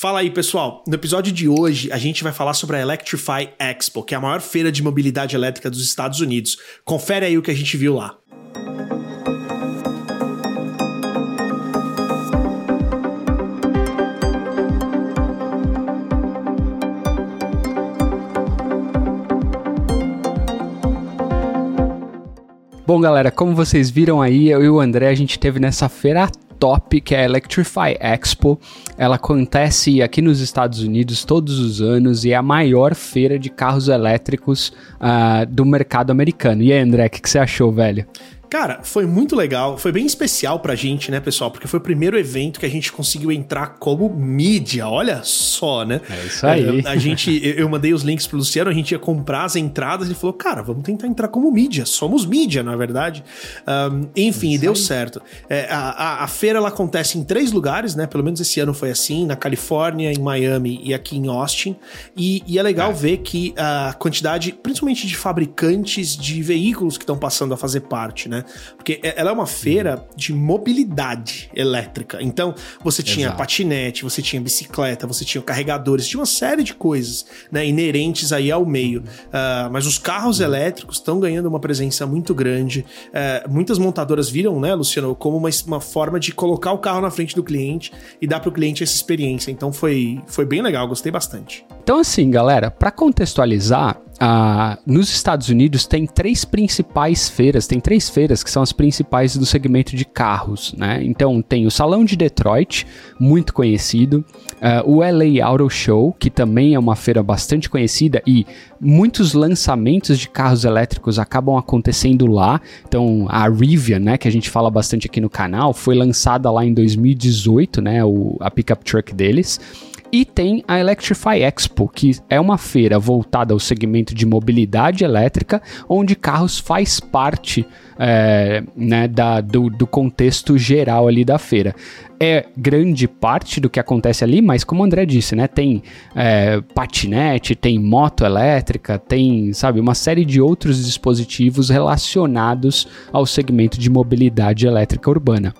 Fala aí, pessoal. No episódio de hoje, a gente vai falar sobre a Electrify Expo, que é a maior feira de mobilidade elétrica dos Estados Unidos. Confere aí o que a gente viu lá. Bom, galera, como vocês viram aí, eu e o André, a gente teve nessa feira top, que é a Electrify Expo. Ela acontece aqui nos Estados Unidos todos os anos e é a maior feira de carros elétricos uh, do mercado americano. E aí, André, o que, que você achou, velho? Cara, foi muito legal, foi bem especial pra gente, né, pessoal? Porque foi o primeiro evento que a gente conseguiu entrar como mídia, olha só, né? É isso aí. A, a gente, eu mandei os links pro Luciano, a gente ia comprar as entradas e ele falou, cara, vamos tentar entrar como mídia, somos mídia, na é verdade. Um, enfim, deu certo. É, a, a, a, feira, ela acontece em três lugares, né? Pelo menos esse ano foi assim, na Califórnia, em Miami e aqui em Austin. E, e é legal é. ver que a quantidade, principalmente de fabricantes de veículos que estão passando a fazer parte, né? Porque é, ela é uma feira de mobilidade elétrica. Então, você tinha Exato. patinete, você tinha bicicleta, você tinha carregadores, tinha uma série de coisas né, inerentes aí ao meio. Uh, mas os carros elétricos estão ganhando uma presença muito grande. Uh, muitas montadoras viram, né, Luciano, como uma, uma forma de colocar o carro na frente do cliente e dar para o cliente essa experiência. Então, foi, foi bem legal, gostei bastante. Então, assim, galera, para contextualizar, ah, nos Estados Unidos tem três principais feiras, tem três feiras que são as principais do segmento de carros, né? Então tem o Salão de Detroit, muito conhecido, uh, o LA Auto Show, que também é uma feira bastante conhecida e muitos lançamentos de carros elétricos acabam acontecendo lá. Então a Rivian, né, que a gente fala bastante aqui no canal, foi lançada lá em 2018, né, o, a pickup truck deles. E tem a Electrify Expo, que é uma feira voltada ao segmento de mobilidade elétrica, onde carros faz parte é, né, da, do, do contexto geral ali da feira é grande parte do que acontece ali, mas como o André disse, né? Tem é, patinete, tem moto elétrica, tem, sabe, uma série de outros dispositivos relacionados ao segmento de mobilidade elétrica urbana.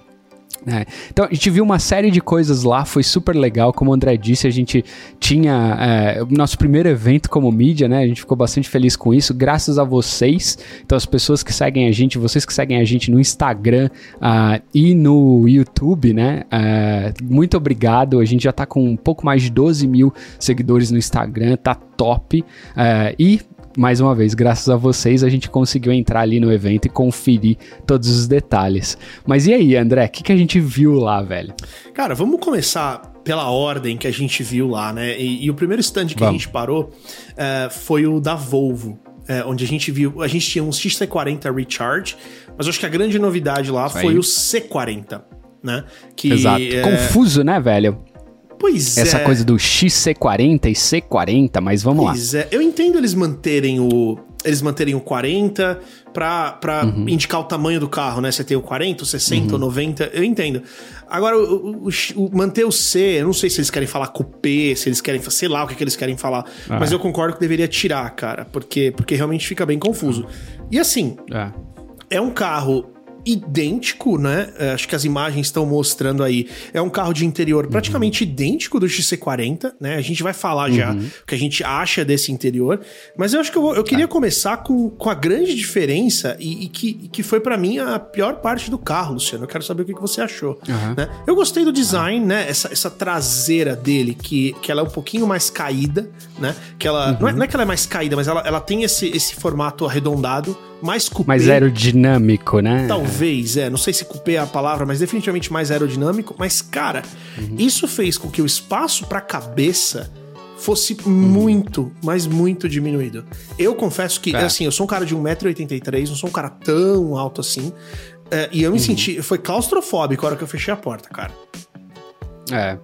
É. Então a gente viu uma série de coisas lá, foi super legal. Como o André disse, a gente tinha é, o nosso primeiro evento como mídia, né? A gente ficou bastante feliz com isso, graças a vocês. Então, as pessoas que seguem a gente, vocês que seguem a gente no Instagram uh, e no YouTube, né? Uh, muito obrigado. A gente já tá com um pouco mais de 12 mil seguidores no Instagram, tá top. Uh, e mais uma vez, graças a vocês, a gente conseguiu entrar ali no evento e conferir todos os detalhes. Mas e aí, André, o que, que a gente viu lá, velho? Cara, vamos começar pela ordem que a gente viu lá, né? E, e o primeiro stand que vamos. a gente parou uh, foi o da Volvo. Uh, onde a gente viu, a gente tinha um XC40 Recharge, mas acho que a grande novidade lá foi o C40, né? Que, Exato. É... Confuso, né, velho? Pois Essa é. coisa do XC40 e C40, mas vamos pois lá. É. Eu entendo eles manterem o. Eles manterem o 40 pra, pra uhum. indicar o tamanho do carro, né? Você tem o 40, o 60, uhum. o 90, eu entendo. Agora, o, o, o, manter o C, eu não sei se eles querem falar cupê, se eles querem, sei lá o que, que eles querem falar, ah. mas eu concordo que deveria tirar, cara, porque, porque realmente fica bem confuso. E assim, é, é um carro idêntico, né? É, acho que as imagens estão mostrando aí. É um carro de interior uhum. praticamente idêntico do XC40, né? A gente vai falar já uhum. o que a gente acha desse interior. Mas eu acho que eu, eu queria tá. começar com, com a grande diferença e, e que, que foi para mim a pior parte do carro, Luciano. Eu quero saber o que, que você achou. Uhum. Né? Eu gostei do design, né? Essa, essa traseira dele, que, que ela é um pouquinho mais caída, né? Que ela. Não é, não, é, que ela é mais caída, mas ela, ela tem esse, esse formato arredondado mais cupê. Mais aerodinâmico, né? Talvez, é. Não sei se cupê é a palavra, mas definitivamente mais aerodinâmico. Mas, cara, uhum. isso fez com que o espaço para cabeça fosse uhum. muito, mas muito diminuído. Eu confesso que, é. assim, eu sou um cara de 1,83m, não sou um cara tão alto assim. É, e eu me uhum. senti. Foi claustrofóbico a hora que eu fechei a porta, cara. É.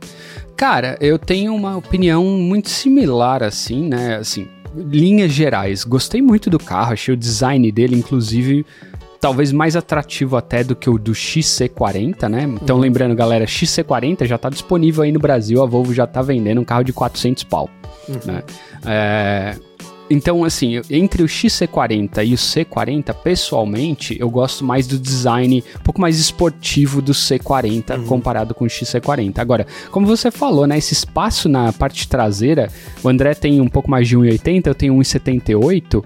Cara, eu tenho uma opinião muito similar, assim, né? Assim, linhas gerais, gostei muito do carro, achei o design dele, inclusive, talvez mais atrativo até do que o do XC40, né? Então, uhum. lembrando, galera, XC40 já tá disponível aí no Brasil, a Volvo já tá vendendo um carro de 400 pau, uhum. né? É... então, assim, entre o XC40 e o C40, pessoalmente, eu gosto mais do design um pouco mais esportivo do C40 uhum. comparado com o XC40. Agora, como você falou, né, esse espaço na parte traseira, o André tem um pouco mais de 1,80, eu tenho 1,78.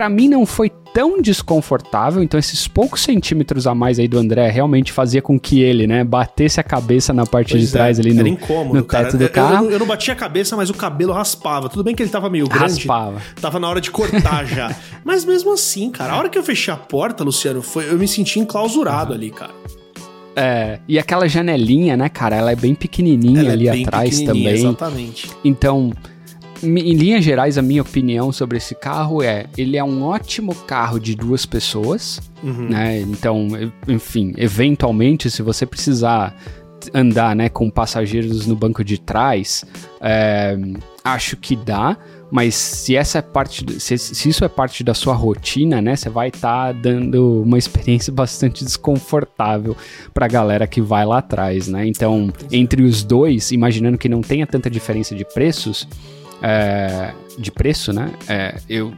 Para mim não foi tão desconfortável, então esses poucos centímetros a mais aí do André realmente fazia com que ele, né, batesse a cabeça na parte pois de trás é, ali no, incômodo, no teto cara. do carro. Eu, eu, eu, não batia a cabeça, mas o cabelo raspava. Tudo bem que ele tava meio grande. Raspava. Tava na hora de cortar já. Mas mesmo assim, cara, a hora que eu fechei a porta, Luciano, foi, eu me senti enclausurado uhum. ali, cara. É, e aquela janelinha, né, cara, ela é bem pequenininha ela é ali é atrás também. Exatamente. Então, em linhas gerais, a minha opinião sobre esse carro é: ele é um ótimo carro de duas pessoas, uhum. né? Então, enfim, eventualmente, se você precisar andar, né, com passageiros no banco de trás, é, acho que dá. Mas se essa é parte, se, se, isso é parte da sua rotina, né, você vai estar tá dando uma experiência bastante desconfortável para a galera que vai lá atrás, né? Então, entre os dois, imaginando que não tenha tanta diferença de preços, é, de preço, né? É, eu,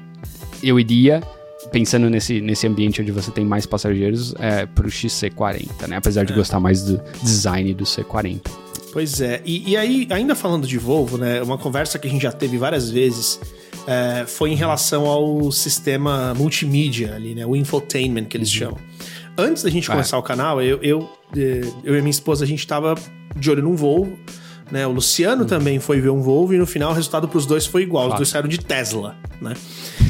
eu iria, pensando nesse, nesse ambiente onde você tem mais passageiros, é, para o XC40, né? Apesar de é. gostar mais do design do C40. Pois é, e, e, aí, ainda falando de Volvo, né? Uma conversa que a gente já teve várias vezes é, foi em relação ao sistema multimídia ali, né? O infotainment que eles uhum. chamam. Antes da gente é. começar o canal, eu, eu, eh, eu e minha esposa, a gente tava de olho num Volvo. Né? O Luciano hum. também foi ver um Volvo e no final o resultado para os dois foi igual. Claro. Os dois saíram de Tesla, né?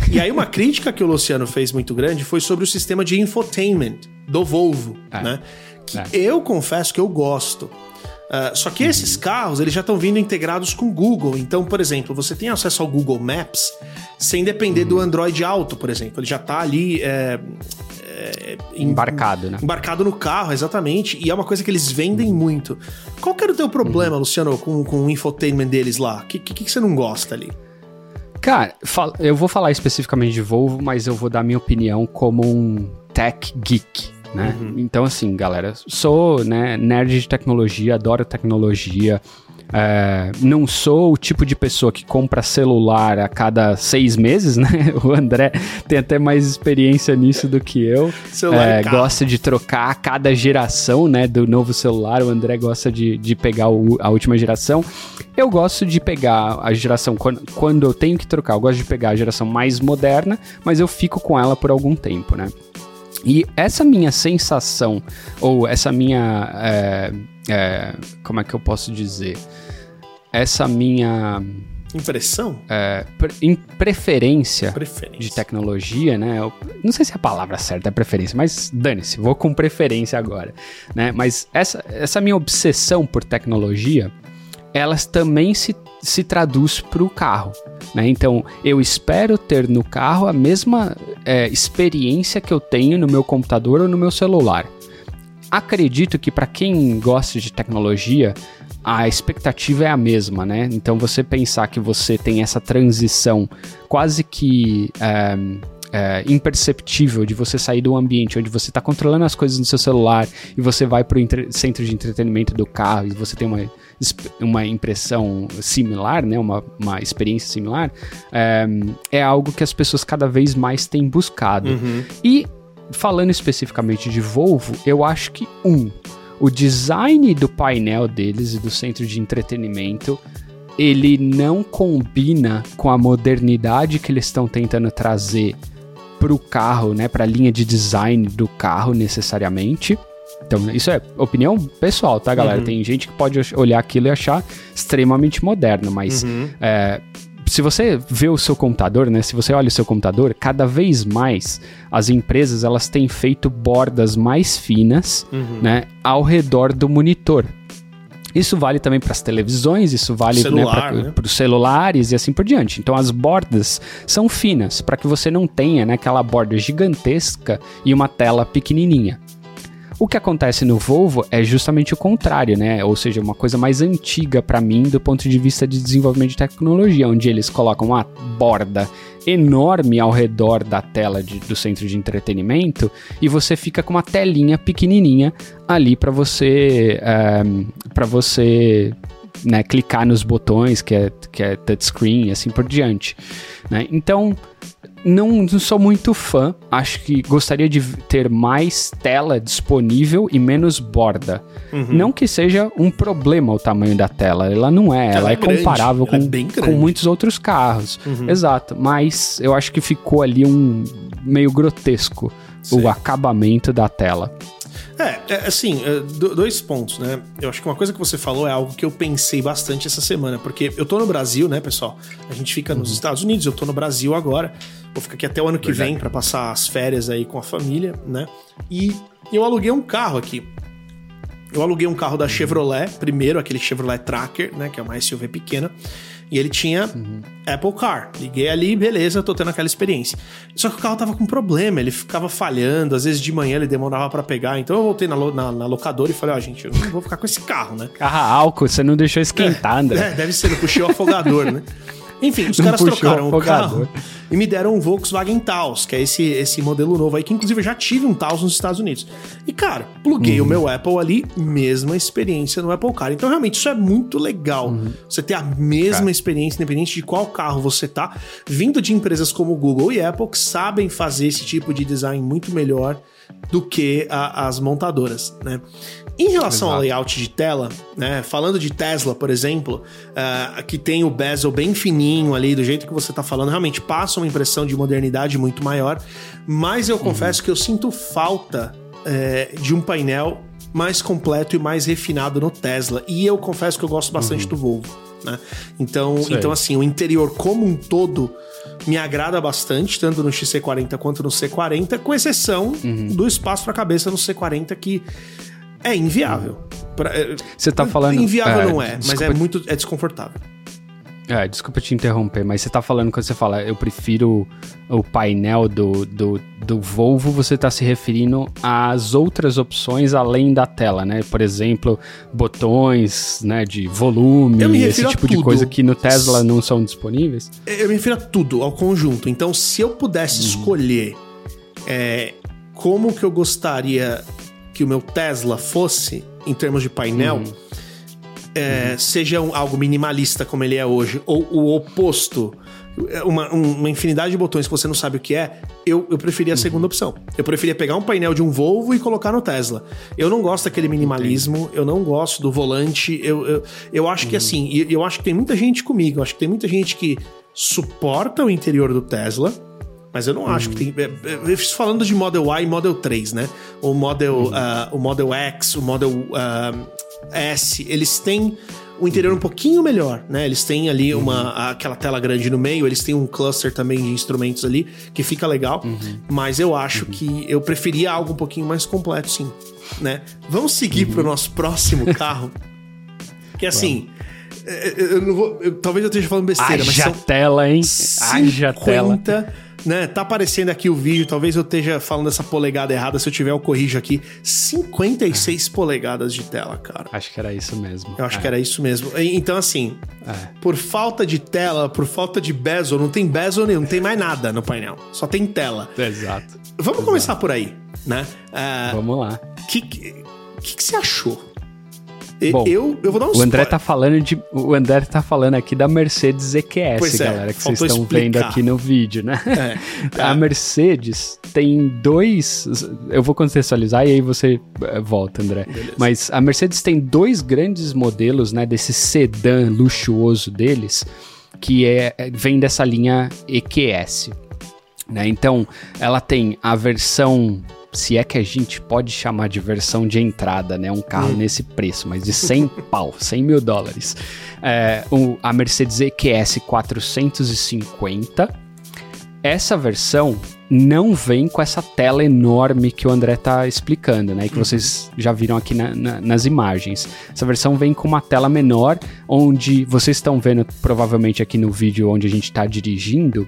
E aí uma crítica que o Luciano fez muito grande foi sobre o sistema de infotainment do Volvo, é. né? Que é. eu confesso que eu gosto. Uh, só que uhum. esses carros eles já estão vindo integrados com o Google. Então, por exemplo, você tem acesso ao Google Maps sem depender uhum. do Android Auto, por exemplo. Ele já está ali é, é, embarcado, né? Embarcado no carro, exatamente. E é uma coisa que eles vendem muito. Qual que era o teu problema, uhum. Luciano, com, com o infotainment deles lá? O que, que, que você não gosta ali? Cara, eu vou falar especificamente de Volvo, mas eu vou dar minha opinião como um tech geek, né? Uhum. Então, assim, galera, sou né, nerd de tecnologia, adoro tecnologia, é, não sou o tipo de pessoa que compra celular a cada seis meses, né? O André tem até mais experiência nisso do que eu. É, gosta de trocar a cada geração, né? Do novo celular. O André gosta de, de pegar o, a última geração. Eu gosto de pegar a geração quando, quando eu tenho que trocar. Eu gosto de pegar a geração mais moderna, mas eu fico com ela por algum tempo, né? E essa minha sensação, ou essa minha. É, é, como é que eu posso dizer? essa minha impressão, é, pre preferência, preferência, de tecnologia, né? Eu, não sei se é a palavra certa é preferência, mas dane-se, vou com preferência agora, né? Mas essa, essa minha obsessão por tecnologia, elas também se, se traduz para o carro, né? Então, eu espero ter no carro a mesma é, experiência que eu tenho no meu computador ou no meu celular. Acredito que para quem gosta de tecnologia, a expectativa é a mesma, né? Então você pensar que você tem essa transição quase que é, é, imperceptível de você sair do ambiente onde você está controlando as coisas no seu celular e você vai para o centro de entretenimento do carro e você tem uma, uma impressão similar, né? uma, uma experiência similar, é, é algo que as pessoas cada vez mais têm buscado. Uhum. E falando especificamente de Volvo, eu acho que um o design do painel deles e do centro de entretenimento ele não combina com a modernidade que eles estão tentando trazer para o carro, né, para a linha de design do carro necessariamente. Então, isso é opinião pessoal, tá, galera? Uhum. Tem gente que pode olhar aquilo e achar extremamente moderno, mas uhum. é, se você vê o seu computador, né? Se você olha o seu computador, cada vez mais as empresas elas têm feito bordas mais finas, uhum. né, ao redor do monitor. Isso vale também para as televisões, isso vale né, Celular, né, para os celulares e assim por diante. Então as bordas são finas para que você não tenha né, aquela borda gigantesca e uma tela pequenininha. O que acontece no Volvo é justamente o contrário, né? Ou seja, uma coisa mais antiga para mim do ponto de vista de desenvolvimento de tecnologia, onde eles colocam uma borda enorme ao redor da tela de, do centro de entretenimento e você fica com uma telinha pequenininha ali para você eh, para você né, clicar nos botões, que é, que é touchscreen e assim por diante. Né? Então, não, não, sou muito fã. Acho que gostaria de ter mais tela disponível e menos borda. Uhum. Não que seja um problema o tamanho da tela. Ela não é. Ela, ela é, é comparável com, é com muitos outros carros. Uhum. Exato. Mas eu acho que ficou ali um meio grotesco Sim. o acabamento da tela. É, é assim, é, dois pontos, né? Eu acho que uma coisa que você falou é algo que eu pensei bastante essa semana, porque eu tô no Brasil, né, pessoal? A gente fica uhum. nos Estados Unidos, eu tô no Brasil agora. Vou ficar aqui até o ano que Verdade. vem para passar as férias aí com a família, né? E eu aluguei um carro aqui. Eu aluguei um carro da Chevrolet, primeiro aquele Chevrolet Tracker, né, que é uma SUV pequena. E ele tinha uhum. Apple Car. Liguei ali, beleza, tô tendo aquela experiência. Só que o carro tava com problema, ele ficava falhando, às vezes de manhã ele demorava para pegar. Então eu voltei na, na, na locadora e falei, ó, oh, gente, eu não vou ficar com esse carro, né? Carro álcool, você não deixou esquentar, é, André. É, deve ser, eu puxei o afogador, né? Enfim, os caras trocaram o carro e me deram um Volkswagen Taos, que é esse, esse modelo novo aí, que inclusive eu já tive um Taos nos Estados Unidos. E, cara, pluguei uhum. o meu Apple ali, mesma experiência no Apple Car. Então, realmente, isso é muito legal. Uhum. Você ter a mesma experiência, independente de qual carro você tá, vindo de empresas como Google e Apple, que sabem fazer esse tipo de design muito melhor do que a, as montadoras, né? Em relação Exato. ao layout de tela, né, falando de Tesla, por exemplo, uh, que tem o bezel bem fininho ali, do jeito que você está falando, realmente passa uma impressão de modernidade muito maior, mas eu uhum. confesso que eu sinto falta uh, de um painel mais completo e mais refinado no Tesla. E eu confesso que eu gosto bastante uhum. do Volvo. Né? Então, então, assim, o interior como um todo me agrada bastante, tanto no XC40 quanto no C40, com exceção uhum. do espaço para cabeça no C40, que é inviável. Pra, é, você tá falando. Inviável é, não é, mas é muito é desconfortável. É, desculpa te interromper, mas você tá falando quando você fala eu prefiro o painel do, do, do Volvo, você tá se referindo às outras opções além da tela, né? Por exemplo, botões, né, de volume, esse tipo de coisa que no Tesla não são disponíveis? Eu me refiro a tudo, ao conjunto. Então, se eu pudesse hum. escolher é, como que eu gostaria que o meu Tesla fosse, em termos de painel, uhum. É, uhum. seja um, algo minimalista como ele é hoje, ou o oposto, é, uma, uma, infinidade de botões que você não sabe o que é, eu, eu preferia a uhum. segunda opção. Eu preferia pegar um painel de um Volvo e colocar no Tesla. Eu não gosto daquele minimalismo, eu não gosto do volante, eu, eu, eu acho que uhum. assim, eu, eu acho que tem muita gente comigo, eu acho que tem muita gente que suporta o interior do Tesla, mas eu não acho que tem. É, é, estou falando de Model Y e Model 3, né? O Model, uhum. uh, o Model X, o Model uh, S, eles têm o interior um pouquinho melhor, né? Eles têm ali uhum. uma aquela tela grande no meio, eles têm um cluster também de instrumentos ali que fica legal, uhum. mas eu acho uhum. que eu preferia algo um pouquinho mais completo, sim, né? Vamos seguir uhum. para o nosso próximo carro, que assim, é, eu não vou, eu, talvez eu esteja falando besteira, Haja mas são tela, hein? Haja tela né? Tá aparecendo aqui o vídeo, talvez eu esteja falando essa polegada errada, se eu tiver eu corrijo aqui. 56 é. polegadas de tela, cara. Acho que era isso mesmo. Eu acho é. que era isso mesmo. Então, assim, é. por falta de tela, por falta de bezel, não tem bezel nenhum, não tem mais nada no painel. Só tem tela. Exato. Vamos Exato. começar por aí, né? Uh, Vamos lá. O que, que, que, você achou? Bom, eu, eu vou dar um o André tá falando de O André tá falando aqui da Mercedes EQS, pois é, galera, que vocês estão vendo aqui no vídeo, né? É, a é. Mercedes tem dois. Eu vou contextualizar e aí você eh, volta, André. Beleza. Mas a Mercedes tem dois grandes modelos, né? Desse sedã luxuoso deles, que é, é vem dessa linha EQS. Né? Então, ela tem a versão se é que a gente pode chamar de versão de entrada, né? Um carro hum. nesse preço, mas de 100 pau, 100 mil dólares. É, o, a Mercedes EQS 450. Essa versão não vem com essa tela enorme que o André tá explicando, né? E que uhum. vocês já viram aqui na, na, nas imagens. Essa versão vem com uma tela menor, onde vocês estão vendo provavelmente aqui no vídeo onde a gente está dirigindo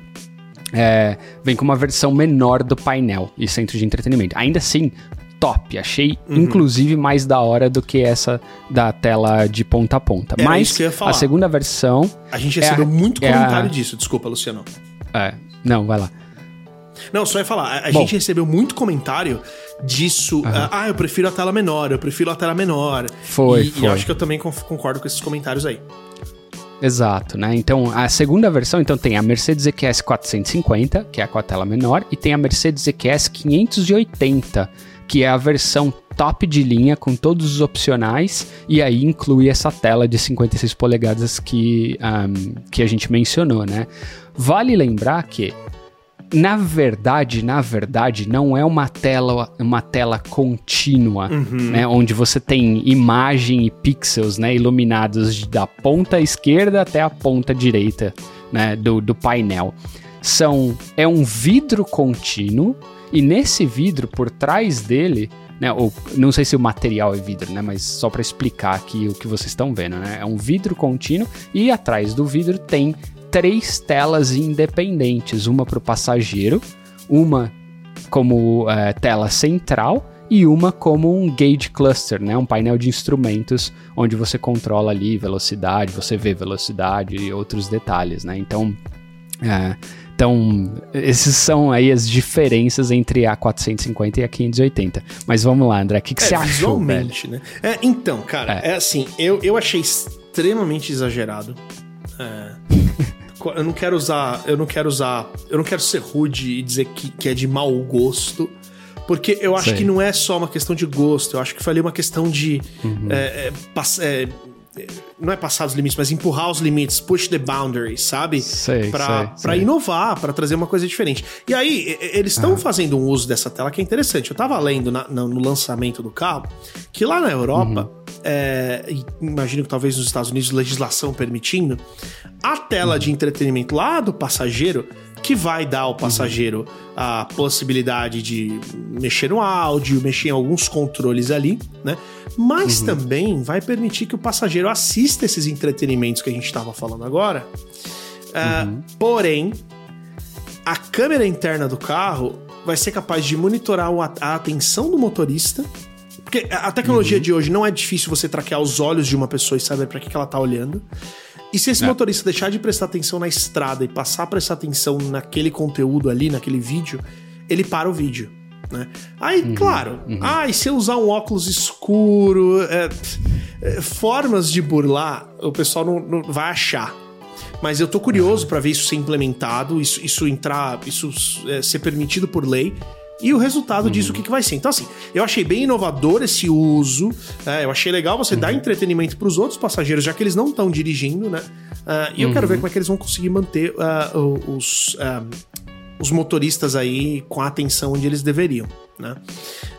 é, vem com uma versão menor do painel e centro de entretenimento. Ainda assim, top. Achei, uhum. inclusive, mais da hora do que essa da tela de ponta a ponta. Era Mas a segunda versão. A gente recebeu é, muito é comentário a... disso, desculpa, Luciano. É, não, vai lá. Não, só ia falar, a, gente recebeu muito comentário disso. Uhum. ah, eu prefiro a tela menor, eu prefiro a tela menor. Foi. E, foi. e eu acho que eu também concordo com esses comentários aí. Exato, né? Então, a segunda versão, então tem a Mercedes EQS 450, que é com a tela menor, e tem a Mercedes EQS 580, que é a versão top de linha com todos os opcionais e aí inclui essa tela de 56 polegadas que, um, que a gente mencionou, né? Vale lembrar que na verdade, na verdade, não é uma tela, uma tela contínua, uhum. né, onde você tem imagem e pixels, né, iluminados da ponta esquerda até a ponta direita, né, do, do painel. São é um vidro contínuo e nesse vidro por trás dele né, ou, não sei se o material é vidro, né, mas só para explicar aqui o que vocês estão vendo, né, é um vidro contínuo e atrás do vidro tem três telas independentes, uma para o passageiro, uma como é, tela central e uma como um gauge cluster, né, um painel de instrumentos onde você controla ali velocidade, você vê velocidade e outros detalhes, né? Então, é, então esses são aí as diferenças entre a 450 e a 580. Mas vamos lá, André, o que, que é, você achou, velho? né? É, então, cara, é. é. assim, eu, eu achei extremamente exagerado. É eu não quero usar, eu não quero usar, eu não quero ser rude e dizer que, que é de mau gosto, porque eu acho Sei. que não é só uma questão de gosto, eu acho que foi ali uma questão de uhum. é, é, é, não é passar os limites, mas empurrar os limites, push the boundaries, sabe? Sei, pra, sei, pra sei. inovar, para trazer uma coisa diferente. E aí, eles estão uhum. fazendo um uso dessa tela que é interessante. Eu tava lendo na, no lançamento do carro que lá na Europa, uhum. é, imagino que talvez nos Estados Unidos, legislação permitindo, a tela uhum. de entretenimento lá do passageiro que vai dar ao passageiro a possibilidade de mexer no áudio, mexer em alguns controles ali, né? Mas uhum. também vai permitir que o passageiro assista esses entretenimentos que a gente estava falando agora. Uh, uhum. Porém, a câmera interna do carro vai ser capaz de monitorar a atenção do motorista. Porque a tecnologia uhum. de hoje não é difícil você traquear os olhos de uma pessoa e saber para que, que ela tá olhando. E se esse é. motorista deixar de prestar atenção na estrada e passar a prestar atenção naquele conteúdo ali, naquele vídeo, ele para o vídeo. Né? Aí, uhum, claro, uhum. ah, e se eu usar um óculos escuro, é, é, formas de burlar, o pessoal não, não vai achar. Mas eu tô curioso uhum. para ver isso ser implementado, isso, isso entrar, isso é, ser permitido por lei e o resultado uhum. disso, o que, que vai ser. Então, assim, eu achei bem inovador esse uso. É, eu achei legal você uhum. dar entretenimento para os outros passageiros, já que eles não estão dirigindo, né? Uh, e eu quero ver uhum. como é que eles vão conseguir manter uh, os, uh, os motoristas aí com a atenção onde eles deveriam, né?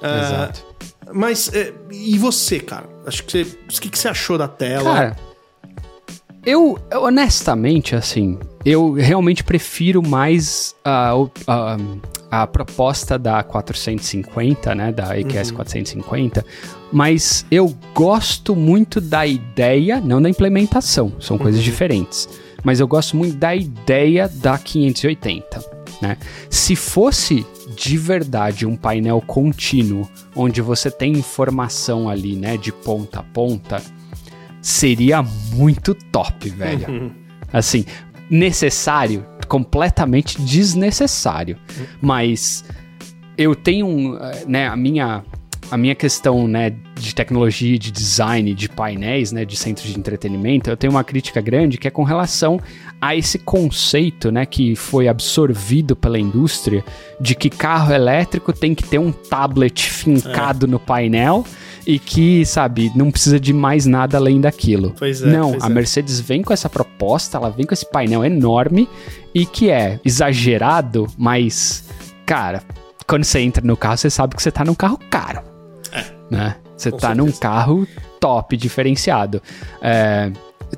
Exato. Mas, eh, e você, cara? Acho que você. O que, que você achou da tela? Cara, eu, honestamente, assim, eu realmente prefiro mais uh, uh, a proposta da 450, né, da EQS uhum. 450, mas eu gosto muito da ideia, não da implementação, são uhum. coisas diferentes, mas eu gosto muito da ideia da 580, né? Se fosse de verdade um painel contínuo, onde você tem informação ali, né, de ponta a ponta, seria muito top, velho. Uhum. Assim, necessário, completamente desnecessário. Mas eu tenho, né, a minha a minha questão, né, de tecnologia, de design, de painéis, né, de centros de entretenimento, eu tenho uma crítica grande que é com relação a esse conceito, né, que foi absorvido pela indústria de que carro elétrico tem que ter um tablet fincado é. no painel e que, sabe, não precisa de mais nada além daquilo. Pois é. Não, pois a é. Mercedes vem com essa proposta, ela vem com esse painel enorme e que é exagerado, mas, cara, quando você entra no carro, você sabe que você tá num carro caro. É. Né? Você tá certeza. num carro top, diferenciado. É,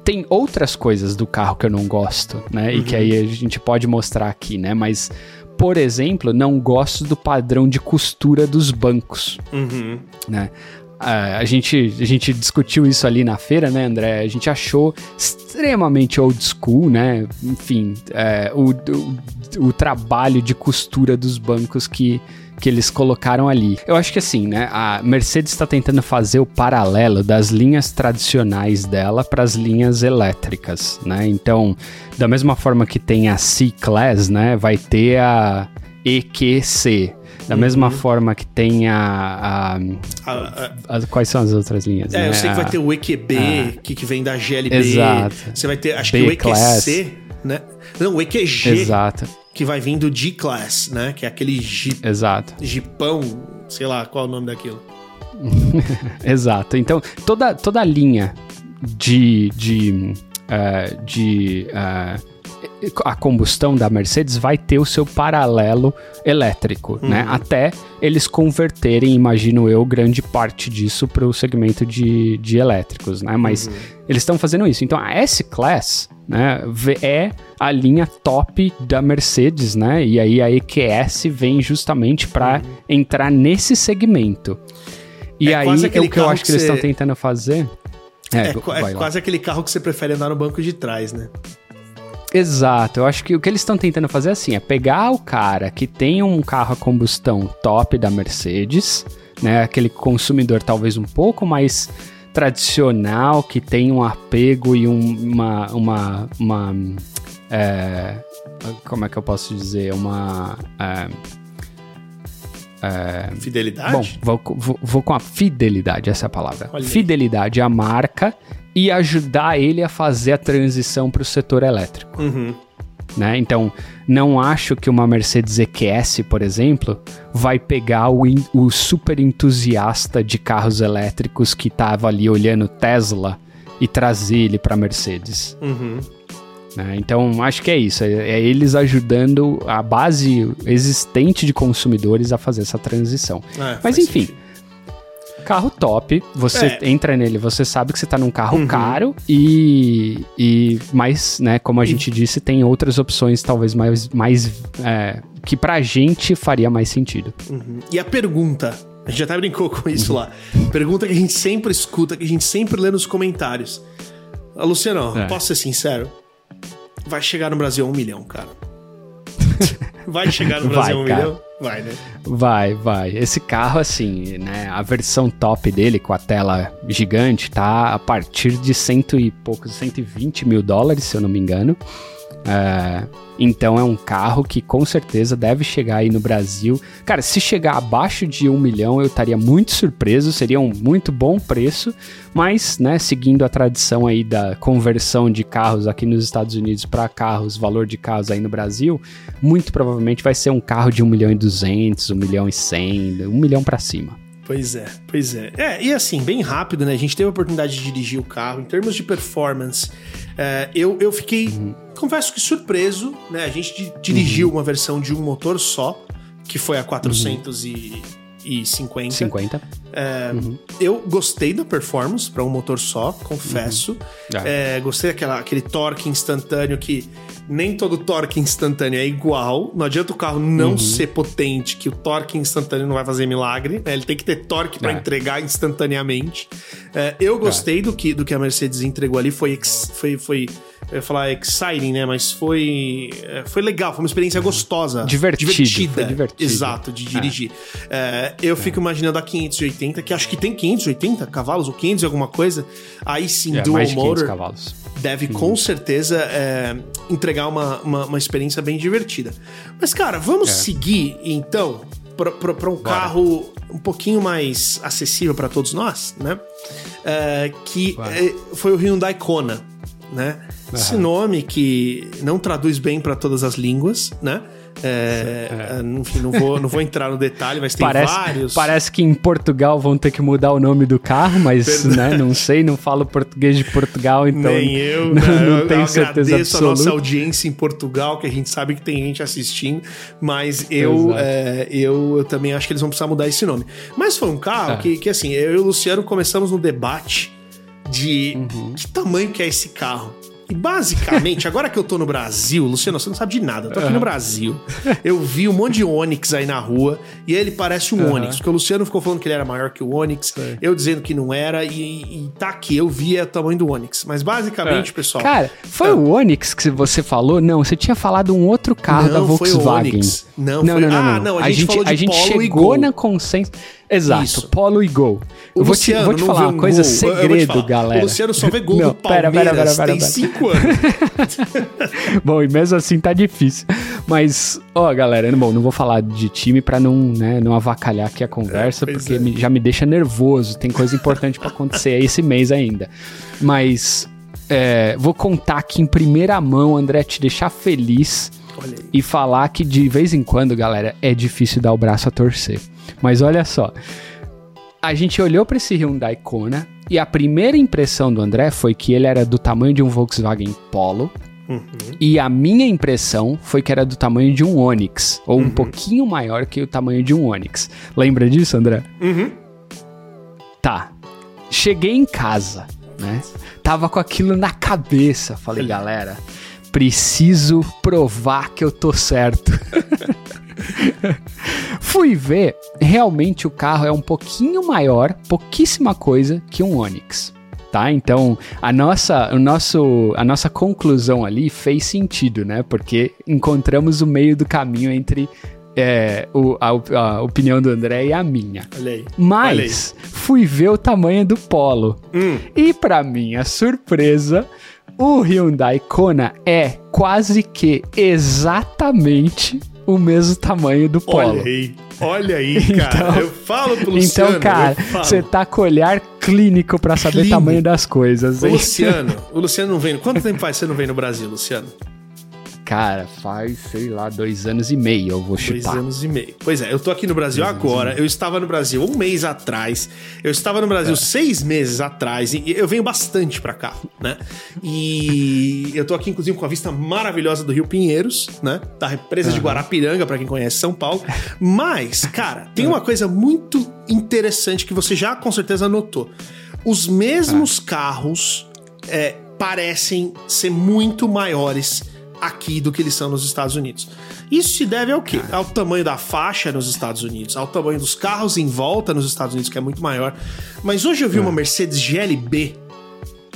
tem outras coisas do carro que eu não gosto, né? Uhum. E que uhum. aí a gente pode mostrar aqui, né? Mas por exemplo, não gosto do padrão de costura dos bancos. Uhum. Né? a, gente, a gente discutiu isso ali na feira, né, André? A gente achou extremamente old school, né? Enfim, é, o, o, o trabalho de costura dos bancos que que eles colocaram ali. Eu acho que assim, né? A Mercedes está tentando fazer o paralelo das linhas tradicionais dela para as linhas elétricas, né? Então, da mesma forma que tem a C-Class, né? Vai ter a EQC. Da uhum. mesma forma que tem a, a, a, a, Quais são as outras linhas? É, né? eu sei que vai ter o EQB, que, que vem da GLB. Exato. Você vai ter, acho B que o EQC, né? Não, o EQG. Exato. Que vai vir do G-Class, né? Que é aquele Jeep. Exato. Jeepão, sei lá qual é o nome daquilo. Exato. Então, toda, toda a linha de. de, uh, de uh, a combustão da Mercedes vai ter o seu paralelo elétrico, uhum. né? Até eles converterem, imagino eu, grande parte disso para o segmento de, de elétricos, né? Mas uhum. eles estão fazendo isso. Então a S-Class né, é a linha top da Mercedes, né? E aí a EQS vem justamente para uhum. entrar nesse segmento. E é aí é o que eu acho que, que eles estão tentando fazer. É, é, é quase aquele carro que você prefere andar no banco de trás, né? Exato, eu acho que o que eles estão tentando fazer assim é pegar o cara que tem um carro a combustão top da Mercedes, né, aquele consumidor talvez um pouco mais tradicional, que tem um apego e um, uma, uma, uma é, como é que eu posso dizer, uma é, é, fidelidade? Bom, vou, vou, vou, com a fidelidade, essa é a palavra. Fidelidade à marca e ajudar ele a fazer a transição para o setor elétrico. Uhum. Né? Então, não acho que uma Mercedes EQS, por exemplo, vai pegar o, o super entusiasta de carros elétricos que estava ali olhando Tesla e trazer ele para Mercedes. Uhum. Né? Então, acho que é isso. É, é, eles ajudando a base existente de consumidores a fazer essa transição. É, Mas, enfim. Sentido carro top, você é. entra nele, você sabe que você tá num carro uhum. caro e, e mais, né, como a gente disse, tem outras opções talvez mais, mais é, que pra gente faria mais sentido. Uhum. E a pergunta, a gente até brincou com isso uhum. lá, pergunta que a gente sempre escuta, que a gente sempre lê nos comentários. Ah, Luciano, é. posso ser sincero? Vai chegar no Brasil a um milhão, cara. Vai chegar no Brasil vai, um cara. milhão? Vai, né? Vai, vai. Esse carro, assim, né? A versão top dele, com a tela gigante, tá a partir de cento e poucos, 120 mil dólares, se eu não me engano. É, então é um carro que com certeza deve chegar aí no Brasil. Cara, se chegar abaixo de um milhão, eu estaria muito surpreso, seria um muito bom preço, mas, né, seguindo a tradição aí da conversão de carros aqui nos Estados Unidos para carros, valor de carros aí no Brasil, muito provavelmente vai ser um carro de um milhão e duzentos, um milhão e cem, um milhão para cima. Pois é, pois é. É, e assim, bem rápido, né? A gente teve a oportunidade de dirigir o carro. Em termos de performance, é, eu, eu fiquei, uhum. confesso que surpreso, né? A gente dirigiu uhum. uma versão de um motor só, que foi a 450. 50. É, uhum. Eu gostei da performance para um motor só, confesso. Uhum. É. gostei daquele torque instantâneo que nem todo torque instantâneo é igual. Não adianta o carro não uhum. ser potente, que o torque instantâneo não vai fazer milagre. Né? Ele tem que ter torque para é. entregar instantaneamente. É, eu gostei é. do, que, do que a Mercedes entregou ali. Foi, foi, foi eu ia falar exciting, né? Mas foi, é, foi legal, foi uma experiência gostosa. Divertido, divertida. divertido. Exato, de dirigir. É. eu fico imaginando a 580, que acho que tem 580 cavalos ou 500 alguma coisa. Aí sim, dual motor. cavalos deve com certeza é, entregar uma, uma, uma, experiência bem divertida. Mas, cara, vamos é. seguir então para um Bora. carro um pouquinho mais acessível para todos nós, né? É, que é, foi o Hyundai Kona, né? Uhum. Esse nome que não traduz bem para todas as línguas, né? É, é. Enfim, não vou, não vou entrar no detalhe, mas tem parece, vários. Parece que em Portugal vão ter que mudar o nome do carro, mas né, não sei, não falo português de Portugal, então. Nem eu, não, não eu, tenho eu certeza agradeço absoluta. a nossa audiência em Portugal, que a gente sabe que tem gente assistindo, mas eu, é, eu, eu, também acho que eles vão precisar mudar esse nome. Mas foi um carro é. que, que, assim, eu e o Luciano começamos no debate de uhum. que tamanho que é esse carro. E basicamente, agora que eu tô no Brasil, Luciano, você não sabe de nada. Eu tô aqui uhum. no Brasil. Eu vi um monte de Onix aí na rua e ele parece um uhum. Onix. Porque o Luciano ficou falando que ele era maior que o Onix, eu dizendo que não era, e, e tá aqui. Eu vi o tamanho do Onix. Mas basicamente, é. pessoal. Cara, foi é. o Onix que você falou? Não, você tinha falado um outro carro não, da Volkswagen. Foi o Onix. Não, não, foi... não, não, Ah, não, a, a gente, falou de a gente Polo chegou na consenso. Exato, Isso. Polo e Gol. O eu vou te, vou te falar uma coisa, gol. segredo, galera. O Luciano só vê gol não, do Palmeiras, pera, pera, pera, tem cinco anos. bom, e mesmo assim tá difícil. Mas, ó, galera, bom, não vou falar de time pra não, né, não avacalhar aqui a conversa, é, porque é. me, já me deixa nervoso, tem coisa importante para acontecer esse mês ainda. Mas, é, vou contar aqui em primeira mão, André, te deixar feliz e falar que de vez em quando, galera, é difícil dar o braço a torcer. Mas olha só, a gente olhou para esse Hyundai Kona e a primeira impressão do André foi que ele era do tamanho de um Volkswagen Polo. Uhum. E a minha impressão foi que era do tamanho de um Onix, ou uhum. um pouquinho maior que o tamanho de um Onix. Lembra disso, André? Uhum. Tá. Cheguei em casa, né? Tava com aquilo na cabeça. Falei, galera, preciso provar que eu tô certo. Fui ver, realmente o carro é um pouquinho maior, pouquíssima coisa que um Onix. Tá? Então, a nossa, o nosso, a nossa conclusão ali fez sentido, né? Porque encontramos o meio do caminho entre é, o, a, a, opinião do André e a minha. Olha aí. Mas Olha aí. fui ver o tamanho do Polo. Hum. E para minha surpresa, o Hyundai Kona é quase que exatamente o mesmo tamanho do Polo. Olha aí, olha aí, cara. Então, eu falo pro Luciano. Então, cara, você tá com olhar clínico para saber o tamanho das coisas. Hein? O Luciano, o Luciano não vem. Quanto tempo faz você não vem no Brasil, Luciano? Cara, faz, sei lá, dois anos e meio, eu vou chutar. Dois anos e meio. Pois é, eu tô aqui no Brasil dois agora, eu estava no Brasil um mês atrás, eu estava no Brasil é. seis meses atrás, e eu venho bastante pra cá, né? E eu tô aqui, inclusive, com a vista maravilhosa do Rio Pinheiros, né? Da represa uhum. de Guarapiranga, para quem conhece São Paulo. Mas, cara, tem uma coisa muito interessante que você já com certeza notou. Os mesmos ah. carros é, parecem ser muito maiores aqui do que eles são nos Estados Unidos. Isso se deve ao quê? Ao tamanho da faixa nos Estados Unidos, ao tamanho dos carros em volta nos Estados Unidos, que é muito maior. Mas hoje eu vi uma é. Mercedes GLB,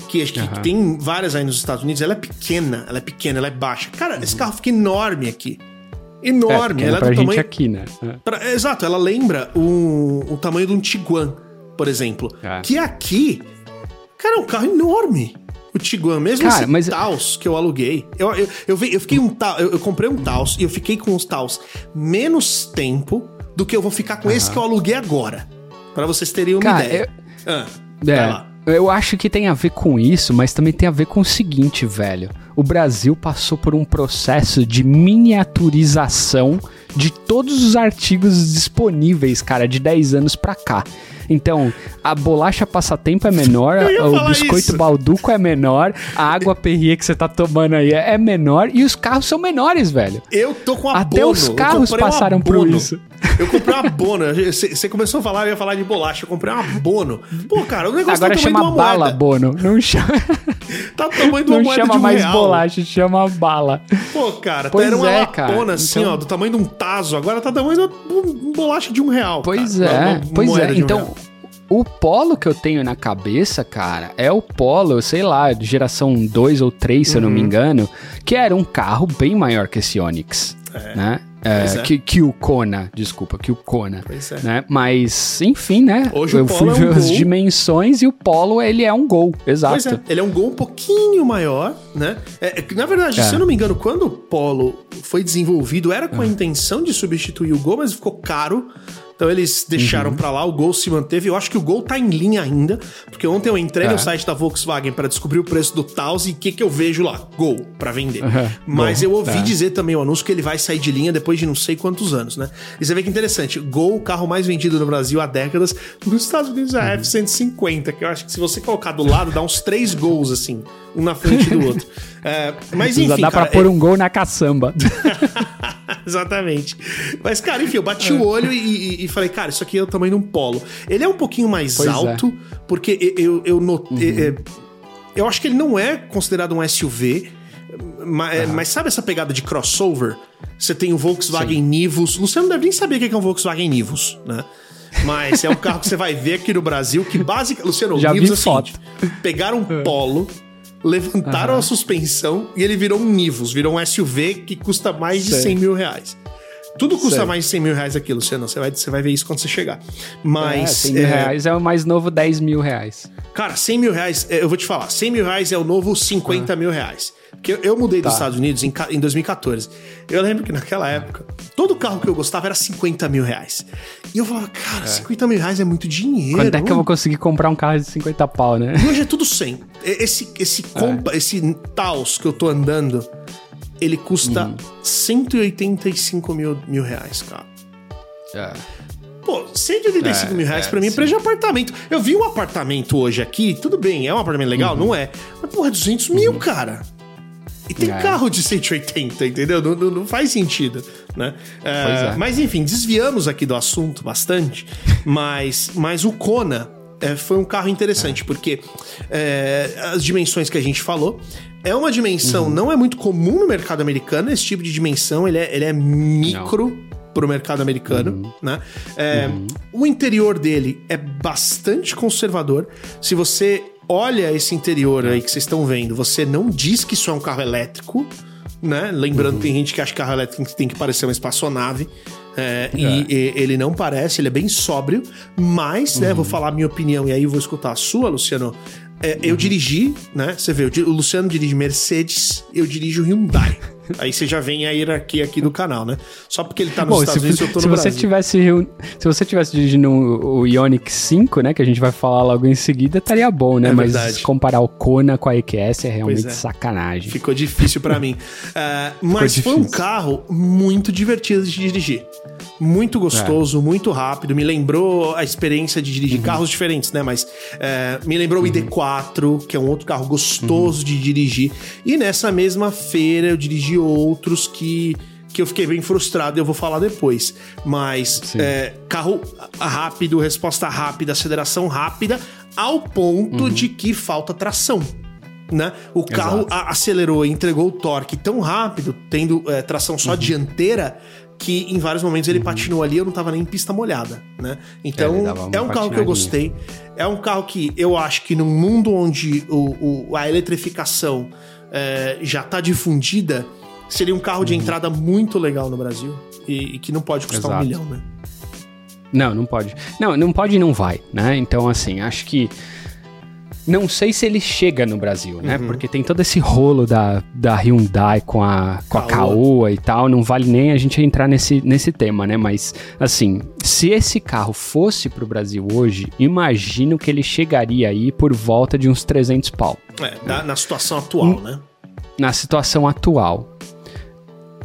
que, que, que tem várias aí nos Estados Unidos, ela é pequena, ela é pequena, ela é baixa. Cara, uhum. esse carro fica enorme aqui. Enorme. É, ela é do pra tamanho... gente aqui, né? É. Pra... Exato, ela lembra o, o tamanho de um Tiguan, por exemplo. É. Que aqui, cara, é um carro enorme. O Tiguan, mesmo Cara, esse mas... Taos que eu aluguei, eu, eu, eu, eu fiquei um eu, eu comprei um Taos e eu fiquei com os Taos menos tempo do que eu vou ficar com esse que eu aluguei agora. para vocês terem uma Cara, ideia. Eu... Ah, é. Eu acho que tem a ver com isso, mas também tem a ver com o seguinte, velho. O Brasil passou por um processo de miniaturização de todos os artigos disponíveis, cara, de 10 anos pra cá. Então, a bolacha passatempo é menor, o biscoito isso. balduco é menor, a água perrier que você tá tomando aí é menor e os carros são menores, velho. Eu tô com a Até os carros passaram um por isso. Eu comprei uma abono. Você começou a falar, eu ia falar de bolacha. Eu comprei uma abono. Pô, cara, o negócio Agora tá chama bala moeda. bono. Não chama. tá tamanho de uma Não moeda chama de um mais real. Bolacha, chama bala. Pô, cara, pois era uma é, lapona assim, então... ó, do tamanho de um taso. Agora tá tamanho de uma bolacha de um real. Pois cara. é, uma, uma pois é. Então. O polo que eu tenho na cabeça, cara, é o polo, sei lá, de geração 2 ou 3, se uhum. eu não me uhum. engano, que era um carro bem maior que esse Onix, é. né? É, é. Que, que, o Kona, desculpa, que o Kona, é. né? Mas, enfim, né? Hoje eu fui é um ver as dimensões e o Polo, ele é um Gol, exato. Pois é, ele é um Gol um pouquinho maior, né? É, na verdade, se eu não me engano, quando o Polo foi desenvolvido, era com a intenção de substituir o Gol, mas ficou caro então eles deixaram uhum. para lá, o Gol se manteve. Eu acho que o Gol tá em linha ainda, porque ontem eu entrei é. no site da Volkswagen para descobrir o preço do Taos e o que, que eu vejo lá? Gol, para vender. Uhum. Mas Bom, eu ouvi é. dizer também o anúncio que ele vai sair de linha depois de não sei quantos anos, né? E você vê que interessante, Gol, o carro mais vendido no Brasil há décadas, nos Estados Unidos é a uhum. F-150, que eu acho que se você colocar do lado, dá uns três gols, assim, um na frente do outro. É, mas enfim, dá cara, pra pôr é... um gol na caçamba. Exatamente. Mas, cara, enfim, eu bati o olho e, e, e, falei, cara, isso aqui é o tamanho de um polo. Ele é um pouquinho mais pois é. alto, é. porque eu, eu notei. Uhum. É, eu acho que ele não é considerado um SUV. Mas, uhum. mas, sabe essa pegada de crossover? Você tem o Volkswagen Sim. Nivus. Luciano deve nem saber o que é um Volkswagen Nivus, né? Mas é um carro que você vai ver aqui no Brasil que basicamente. Luciano, Já Nivus vi é foto. pegaram um é. polo levantaram uhum. a suspensão e ele virou um Nivus, virou um SUV que custa mais de Sei. 100 mil reais. Tudo custa certo. mais de 100 mil reais aqui, Luciano. Você vai, você vai ver isso quando você chegar. Mas. É, 100 mil é... reais é o mais novo 10 mil reais. Cara, 100 mil reais, é, eu vou te falar, 100 mil reais é o novo 50 ah. mil reais. Porque eu, eu mudei tá. dos Estados Unidos em, em 2014. Eu lembro que naquela época, todo carro que eu gostava era 50 mil reais. E eu falava, cara, é. 50 mil reais é muito dinheiro. Quando é que eu vou conseguir comprar um carro de 50 pau, né? E hoje é tudo 100. Esse, esse, é. compa, esse Taos que eu tô andando, ele custa uhum. 185 mil, mil reais, cara. É. Pô, 185 é, mil reais é, pra mim é preço de apartamento. Eu vi um apartamento hoje aqui, tudo bem, é um apartamento legal? Uhum. Não é. Mas, porra, 200 mil, uhum. cara. E tem é. carro de 180, entendeu? Não, não, não faz sentido, né? É, é. Mas enfim, desviamos aqui do assunto bastante, mas, mas o Kona é, foi um carro interessante, porque é, as dimensões que a gente falou, é uma dimensão, uhum. não é muito comum no mercado americano, esse tipo de dimensão, ele é, ele é micro. para o mercado americano, uhum. né? É, uhum. O interior dele é bastante conservador. Se você olha esse interior aí que vocês estão vendo, você não diz que isso é um carro elétrico, né? Lembrando, uhum. tem gente que acha que carro elétrico tem que parecer uma espaçonave. É, é. E, e, ele não parece, ele é bem sóbrio, mas, né, vou uhum. falar a minha opinião e aí vou escutar a sua, Luciano. É, eu uhum. dirigi, né? Você vê, o Luciano dirige Mercedes, eu dirijo Hyundai. Aí você já vem a hierarquia aqui do canal, né? Só porque ele tá nos Bom, Estados Unidos, eu tô no se Brasil. Você tivesse, se você tivesse dirigindo o Ioniq 5, né, que a gente vai falar logo em seguida, estaria bom, né? É Mas verdade. comparar o Kona com a EQS é realmente é. sacanagem. Ficou difícil para mim. Uh, mas foi um carro muito divertido de dirigir. Muito gostoso, é. muito rápido. Me lembrou a experiência de dirigir uhum. carros diferentes, né? Mas uh, me lembrou o uhum. ID4, que é um outro carro gostoso uhum. de dirigir. E nessa mesma feira eu dirigi outros que que eu fiquei bem frustrado eu vou falar depois. Mas é, carro rápido, resposta rápida, aceleração rápida, ao ponto uhum. de que falta tração. Né? O carro acelerou e entregou o torque tão rápido, tendo é, tração só uhum. dianteira, que em vários momentos ele uhum. patinou ali, eu não tava nem em pista molhada, né? Então, é, é um carro que eu gostei. É um carro que eu acho que num mundo onde o, o a eletrificação é, já tá difundida, seria um carro de uhum. entrada muito legal no Brasil e, e que não pode custar Exato. um milhão, né? Não, não pode. Não, não pode e não vai, né? Então, assim, acho que. Não sei se ele chega no Brasil, né? Uhum. Porque tem todo esse rolo da, da Hyundai com a, com a Caoa e tal. Não vale nem a gente entrar nesse, nesse tema, né? Mas, assim, se esse carro fosse pro Brasil hoje, imagino que ele chegaria aí por volta de uns 300 pau. É, na, na situação atual, né? Na situação atual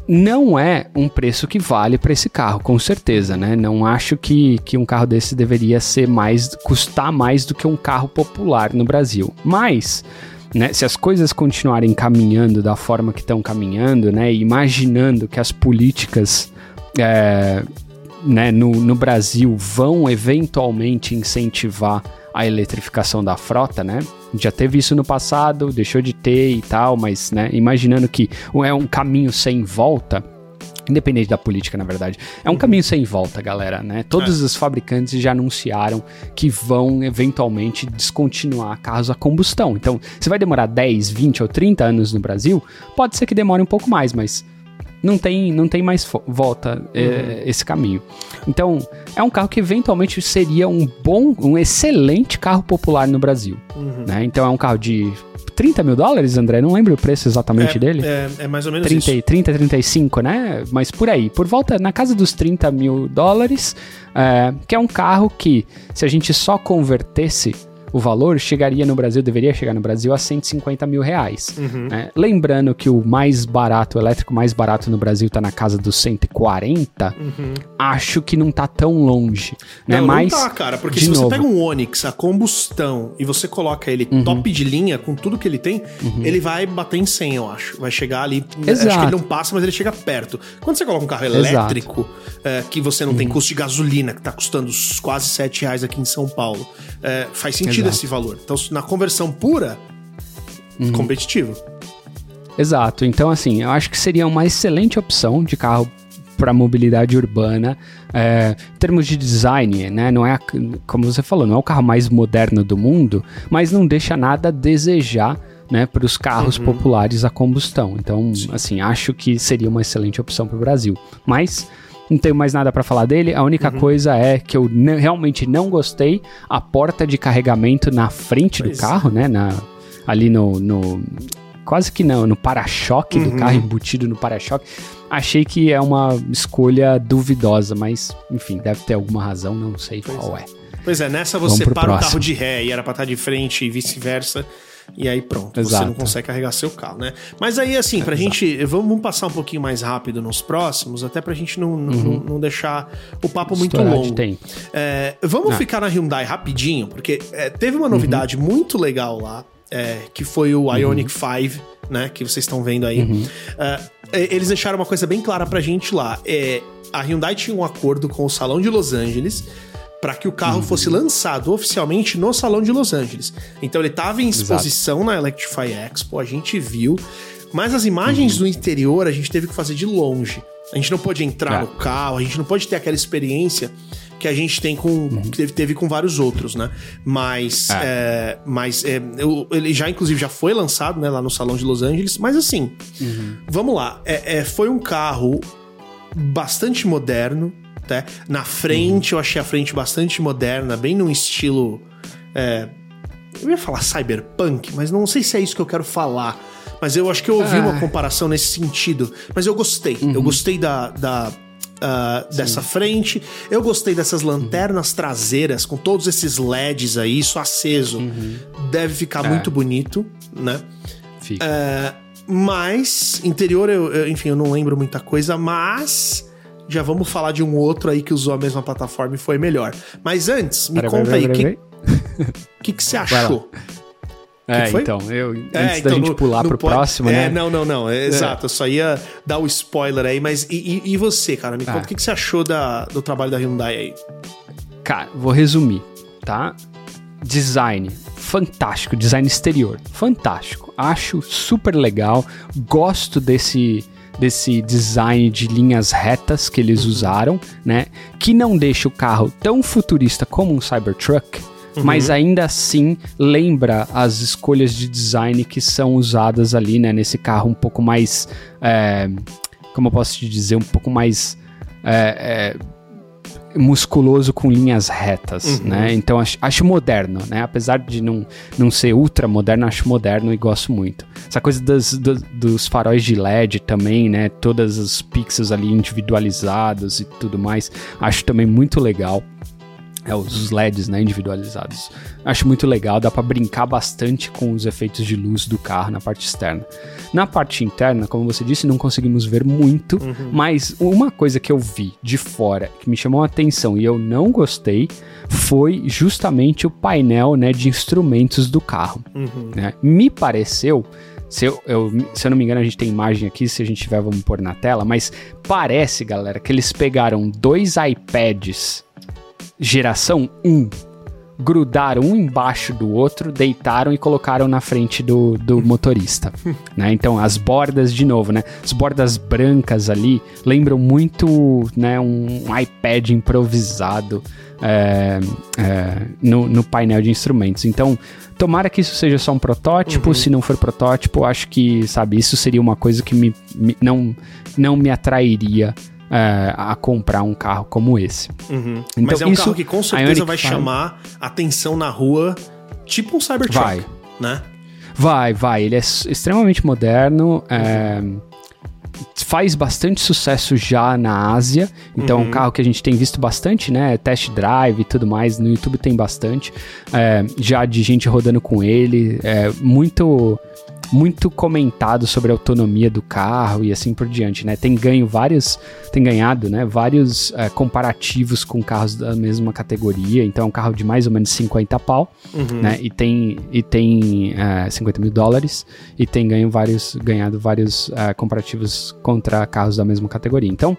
não é um preço que vale para esse carro, com certeza, né? Não acho que, que um carro desse deveria ser mais custar mais do que um carro popular no Brasil. Mas né, se as coisas continuarem caminhando da forma que estão caminhando, né, imaginando que as políticas é, né, no, no Brasil vão eventualmente incentivar a eletrificação da frota, né? Já teve isso no passado, deixou de ter e tal, mas, né, imaginando que é um caminho sem volta, independente da política, na verdade. É um uhum. caminho sem volta, galera, né? Todos é. os fabricantes já anunciaram que vão eventualmente descontinuar carros a combustão. Então, se vai demorar 10, 20 ou 30 anos no Brasil, pode ser que demore um pouco mais, mas não tem, não tem mais volta é, uhum. esse caminho. Então, é um carro que eventualmente seria um bom, um excelente carro popular no Brasil. Uhum. Né? Então, é um carro de 30 mil dólares, André? Não lembro o preço exatamente é, dele. É, é, mais ou menos 30, isso. 30, 35, né? Mas por aí. Por volta, na casa dos 30 mil dólares, é, que é um carro que, se a gente só convertesse o valor chegaria no Brasil, deveria chegar no Brasil a 150 mil reais. Uhum. Né? Lembrando que o mais barato, o elétrico mais barato no Brasil está na casa dos 140, uhum. acho que não está tão longe. Né? Não, Mas, não tá, cara, porque se novo, você pega um Onix a combustão e você coloca ele uhum. top de linha, com tudo que ele tem, uhum. ele vai bater em 100, eu acho. Vai chegar ali, Exato. acho que ele não passa, mas ele chega perto. Quando você coloca um carro elétrico, é, que você não tem uhum. custo de gasolina, que está custando quase 7 reais aqui em São Paulo, é, faz sentido Exato. esse valor. Então, na conversão pura, uhum. competitivo. Exato. Então, assim, eu acho que seria uma excelente opção de carro para mobilidade urbana. É, em termos de design, né? Não é, como você falou, não é o carro mais moderno do mundo, mas não deixa nada a desejar. Né, para os carros uhum. populares a combustão. Então, Sim. assim, acho que seria uma excelente opção para o Brasil. Mas não tenho mais nada para falar dele. A única uhum. coisa é que eu realmente não gostei a porta de carregamento na frente pois do carro, né? Na, ali no, no quase que não, no para-choque uhum. do carro, embutido no para-choque. Achei que é uma escolha duvidosa, mas enfim, deve ter alguma razão, não sei pois qual é. é. Pois é, nessa você para próximo. o carro de ré e era para estar de frente e vice-versa. E aí pronto, Exato. você não consegue carregar seu carro, né? Mas aí, assim, pra Exato. gente. Vamos passar um pouquinho mais rápido nos próximos, até pra gente não, uhum. não, não, deixar o papo muito Estourar longo. É, vamos ah. ficar na Hyundai rapidinho, porque é, teve uma novidade uhum. muito legal lá, é, que foi o Ionic uhum. 5, né? Que vocês estão vendo aí. Uhum. É, é, eles deixaram uma coisa bem clara pra gente lá. É, a Hyundai tinha um acordo com o Salão de Los Angeles para que o carro uhum. fosse lançado oficialmente no Salão de Los Angeles. Então ele estava em exposição Exato. na Electrify Expo, a gente viu, mas as imagens uhum. do interior a gente teve que fazer de longe. A gente não pode entrar é. no carro, a gente não pode ter aquela experiência que a gente tem com uhum. que teve, teve, com vários outros, né? Mas, é. É, mas é, eu, ele já inclusive já foi lançado, né, lá no salão de Los Angeles. Mas assim, uhum. vamos lá, é, é, foi um carro bastante moderno, né? Na frente, eu achei a frente bastante moderna, bem num estilo. É, eu ia falar cyberpunk, mas não sei se é isso que eu quero falar. Mas eu acho que eu ouvi ah. uma comparação nesse sentido. Mas eu gostei. Uhum. Eu gostei da, da Uh, dessa frente. Eu gostei dessas lanternas uhum. traseiras com todos esses LEDs aí, isso aceso. Uhum. Deve ficar é. muito bonito, né? Fica. Uh, mas, interior, eu, eu, enfim, eu não lembro muita coisa, mas já vamos falar de um outro aí que usou a mesma plataforma e foi melhor. Mas antes, me conta aí, o que, que, você achou? É, então, eu, é, antes então, da gente pular pro pode, próximo, é, né? Não, não, não, é, exato, eu só ia dar o spoiler aí, mas e, e, e você, cara, me conta, ah. o que, que você achou da, do trabalho da Hyundai aí? Cara, vou resumir, tá? Design, fantástico, design exterior, fantástico, acho super legal, gosto desse desse design de linhas retas que eles uhum. usaram, né? Que não deixa o carro tão futurista como um Cybertruck, uhum. mas ainda assim lembra as escolhas de design que são usadas ali, né? Nesse carro um pouco mais, é, como eu posso te dizer, um pouco mais é, é, musculoso com linhas retas, uhum. né? Então acho, acho, moderno, né? Apesar de não, não ser ultra moderno, acho moderno e gosto muito. Essa coisa das, do, dos faróis de LED também, né? Todas os pixels ali individualizados e tudo mais, acho também muito legal. É, os LEDs, né, individualizados. Acho muito legal, dá para brincar bastante com os efeitos de luz do carro na parte externa. Na parte interna, como você disse, não conseguimos ver muito, uhum. mas uma coisa que eu vi de fora que me chamou a atenção e eu não gostei foi justamente o painel, né, de instrumentos do carro. Uhum. Né? Me pareceu se eu, eu, se eu não me engano, a gente tem imagem aqui, se a gente tiver, vamos pôr na tela, mas parece, galera, que eles pegaram dois iPads geração 1 grudaram um embaixo do outro, deitaram e colocaram na frente do, do motorista, né? Então as bordas de novo, né? As bordas brancas ali lembram muito, né? Um iPad improvisado é, é, no, no painel de instrumentos. Então tomara que isso seja só um protótipo. Uhum. Se não for protótipo, acho que sabe isso seria uma coisa que me, me não não me atrairia é, a comprar um carro como esse. Uhum. Então, Mas é um isso, carro que com certeza vai chamar atenção na rua, tipo um Cybertruck, vai. né? Vai, vai. Ele é extremamente moderno. É, faz bastante sucesso já na Ásia. Então, uhum. é um carro que a gente tem visto bastante, né? Test drive e tudo mais. No YouTube tem bastante. É, já de gente rodando com ele. É muito muito comentado sobre a autonomia do carro e assim por diante, né? Tem ganho vários, tem ganhado, né? Vários é, comparativos com carros da mesma categoria. Então é um carro de mais ou menos 50 pau, uhum. né? E tem e tem é, 50 mil dólares e tem ganho vários, ganhado vários é, comparativos contra carros da mesma categoria. Então,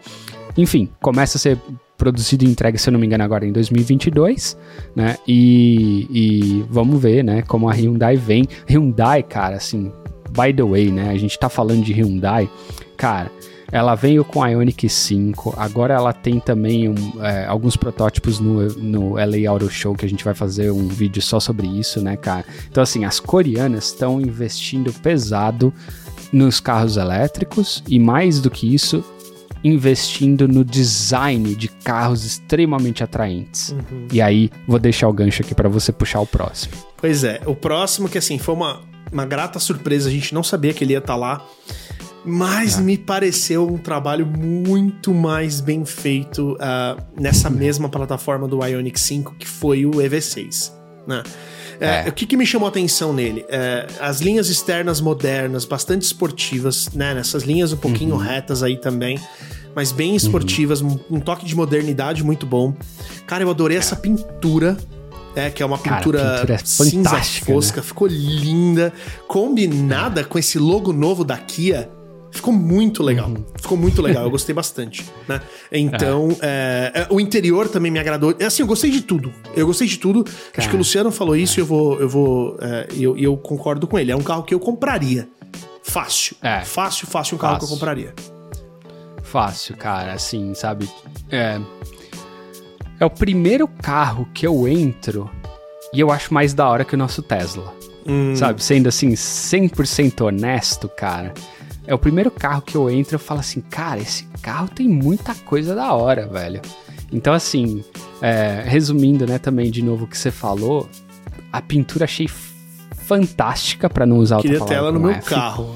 enfim, começa a ser produzido e entregue, se eu não me engano, agora em 2022, né? E, e vamos ver, né, como a Hyundai vem. Hyundai, cara, assim, by the way, né? A gente tá falando de Hyundai, cara. Ela veio com a Ioniq 5, agora ela tem também um, é, alguns protótipos no, no LA Auto Show que a gente vai fazer um vídeo só sobre isso, né, cara? Então, assim, as coreanas estão investindo pesado nos carros elétricos e mais do que isso, investindo no design de carros extremamente atraentes. Uhum. E aí, vou deixar o gancho aqui para você puxar o próximo. Pois é, o próximo que assim foi uma, uma grata surpresa, a gente não sabia que ele ia estar tá lá. Mas é. me pareceu um trabalho muito mais bem feito uh, nessa mesma plataforma do Ioniq 5, que foi o EV6. Né? É, é. O que, que, me chamou a atenção nele? É, as linhas externas modernas, bastante esportivas, né? Nessas linhas um pouquinho uhum. retas aí também, mas bem esportivas, uhum. um, toque de modernidade muito bom. Cara, eu adorei essa pintura. É, que é uma pintura, Cara, pintura é cinza fosca, né? ficou linda, combinada com esse logo novo da Kia Ficou muito legal. Uhum. Ficou muito legal. Eu gostei bastante, né? Então, é. É, o interior também me agradou. É assim, eu gostei de tudo. Eu gostei de tudo. Cara, Acho que o Luciano falou isso e eu vou. Eu vou. É, eu, eu concordo com ele. É um carro que eu compraria. Fácil. É. Fácil, fácil um carro fácil. que eu compraria. Fácil, cara. Assim, sabe? É. É o primeiro carro que eu entro e eu acho mais da hora que o nosso Tesla. Hum. Sabe? Sendo assim, 100% honesto, cara é o primeiro carro que eu entro e eu falo assim, cara, esse carro tem muita coisa da hora, velho. Então, assim, é, resumindo, né, também de novo o que você falou, a pintura achei fantástica para não usar Queria outra Queria ter ela no meu F. carro.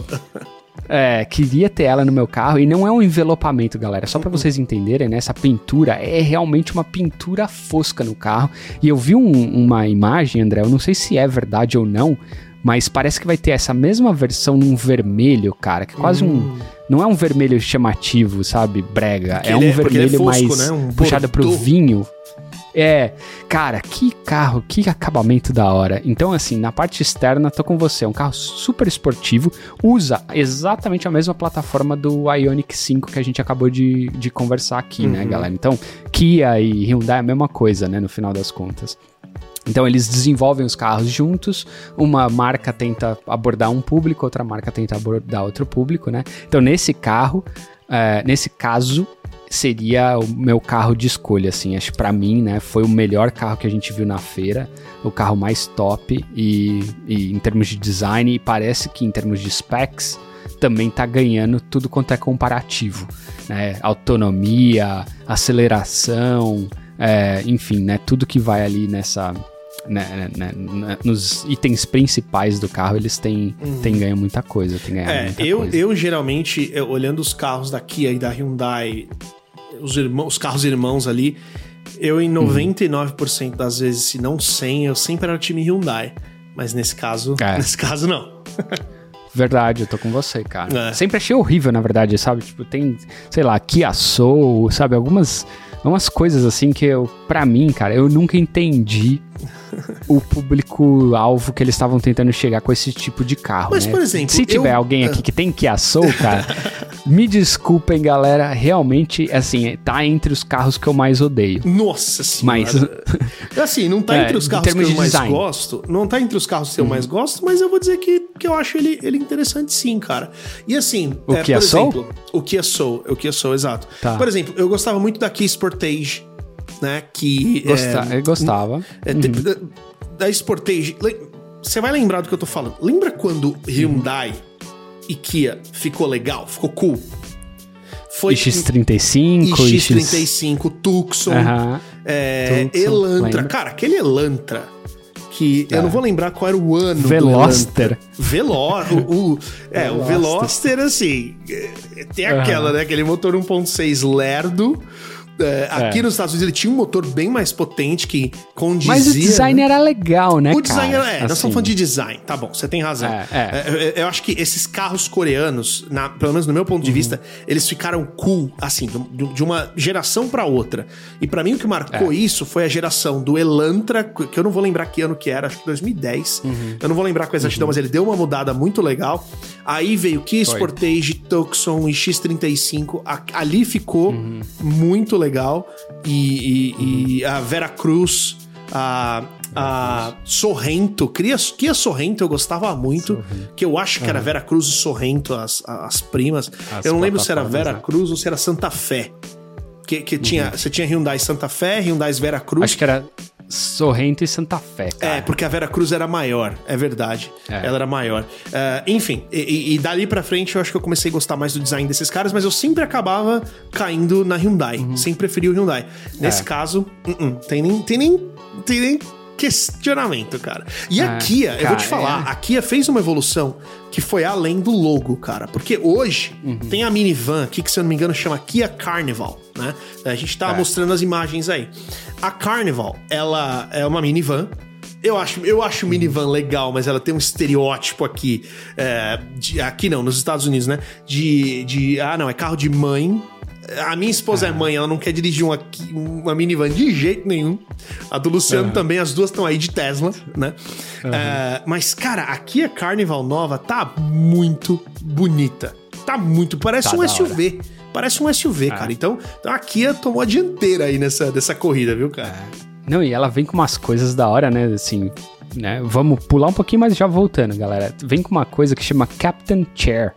É, queria ter ela no meu carro e não é um envelopamento, galera. Só para uhum. vocês entenderem, né? Essa pintura é realmente uma pintura fosca no carro. E eu vi um, uma imagem, André, eu não sei se é verdade ou não, mas parece que vai ter essa mesma versão num vermelho, cara, que é quase hum. um. Não é um vermelho chamativo, sabe? Brega. é um é, vermelho é fosco, mais né? um puxado pro vinho. É, cara, que carro, que acabamento da hora. Então, assim, na parte externa, tô com você. É um carro super esportivo, usa exatamente a mesma plataforma do Ioniq 5 que a gente acabou de, de conversar aqui, né, uhum. né, galera? Então, Kia e Hyundai é a mesma coisa, né, no final das contas. Então eles desenvolvem os carros juntos, uma marca tenta abordar um público, outra marca tenta abordar outro público, né? Então nesse carro, é, nesse caso, seria o meu carro de escolha, assim, acho para mim, né, foi o melhor carro que a gente viu na feira, o carro mais top e, e em termos de design e parece que em termos de specs também tá ganhando tudo quanto é comparativo, né, autonomia, aceleração, é, enfim, né, tudo que vai ali nessa né, né, né, nos itens principais do carro, eles têm, uhum. têm ganho muita coisa. Tem ganhado é, muita eu, coisa. eu geralmente, eu, olhando os carros da Kia e da Hyundai, os, irmãos, os carros irmãos ali, eu em 99% uhum. das vezes, se não 100, eu sempre era o time Hyundai. Mas nesse caso, é. nesse caso não. Verdade, eu tô com você, cara. É. Sempre achei horrível, na verdade, sabe? Tipo, tem, sei lá, Kia Soul, sabe? Algumas umas coisas assim que eu, para mim, cara, eu nunca entendi o público-alvo que eles estavam tentando chegar com esse tipo de carro. Mas, né? por exemplo, se tiver eu... alguém aqui que tem Kia Soul, cara, me desculpem, galera, realmente, assim, tá entre os carros que eu mais odeio. Nossa senhora. Mas, assim, não tá é, entre os carros que eu mais gosto, não tá entre os carros que eu uhum. mais gosto, mas eu vou dizer que, que eu acho ele, ele interessante sim, cara. E assim, o é, Kia Soul? Exemplo, o Kia Soul, o Kia Soul, exato. Tá. Por exemplo, eu gostava muito da Kia Sportage né? Que. Gosta é, gostava. É, uhum. Da Sportage. Você vai lembrar do que eu tô falando. Lembra quando Hyundai uhum. e Kia ficou legal? Ficou cool? Foi X35, X35, X... Tucson, uhum. é, Tucson, Elantra. Lembra? Cara, aquele Elantra que é. eu não vou lembrar qual era o ano Veloster. Velor, o, o, é, Veloster. o Veloster, assim, é, tem aquela, uhum. né? Aquele motor 1.6 lerdo, é, aqui é. nos Estados Unidos ele tinha um motor bem mais potente que condizia. Mas o design né? era legal, né? O design cara? era. É, assim. nós estamos falando de design, tá bom, você tem razão. É, é. é, eu acho que esses carros coreanos, na, pelo menos no meu ponto de uhum. vista, eles ficaram cool, assim, de, de uma geração para outra. E para mim o que marcou isso foi a geração do Elantra, que eu não vou lembrar que ano que era, acho que 2010. Uhum. Eu não vou lembrar com exatidão, uhum. mas ele deu uma mudada muito legal. Aí veio Kia Sportage, Tucson e X35. ali ficou uhum. muito legal. E, e, e a Vera Cruz, a, a Sorrento, Kia, Kia Sorrento eu gostava muito, Sorrento. que eu acho que era Vera Cruz e Sorrento, as, as primas. As eu não lembro se era Vera né? Cruz ou se era Santa Fé. Que, que tinha, uhum. você tinha Hyundai Santa Fé, Hyundai Vera Cruz. Acho que era Sorrento e Santa Fé, cara. É, porque a Vera Cruz era maior, é verdade. É. Ela era maior. Uh, enfim, e, e, dali pra frente eu acho que eu comecei a gostar mais do design desses caras, mas eu sempre acabava caindo na Hyundai. Uhum. Sempre preferi o Hyundai. Nesse é. caso, uh -uh, tem nem. Tem nem, tem nem questionamento, cara. E a é, Kia, cara, eu vou te falar, é. a Kia fez uma evolução que foi além do logo, cara. Porque hoje uhum. tem a minivan aqui que, se eu não me engano, chama Kia Carnival, né? A gente tá é. mostrando as imagens aí. A Carnival, ela é uma minivan eu acho, eu acho minivan legal, mas ela tem um estereótipo aqui. É, de, aqui não, nos Estados Unidos, né? De, de. Ah, não, é carro de mãe a minha esposa é ah. é mãe, ela não quer dirigir uma, uma minivan de jeito nenhum. A do Luciano uhum. também, as duas estão aí de Tesla, né? Uhum. Uh, mas, cara, aqui a Carnival nova tá muito bonita. Tá muito. Parece tá um SUV. Parece um SUV, cara. Então, então a Kia tomou a dianteira aí nessa, dessa corrida, viu, cara? Não, e ela vem com umas coisas da hora, né? Assim, né? Vamos pular um pouquinho, mas já voltando, galera. Vem com uma coisa que chama Captain Chair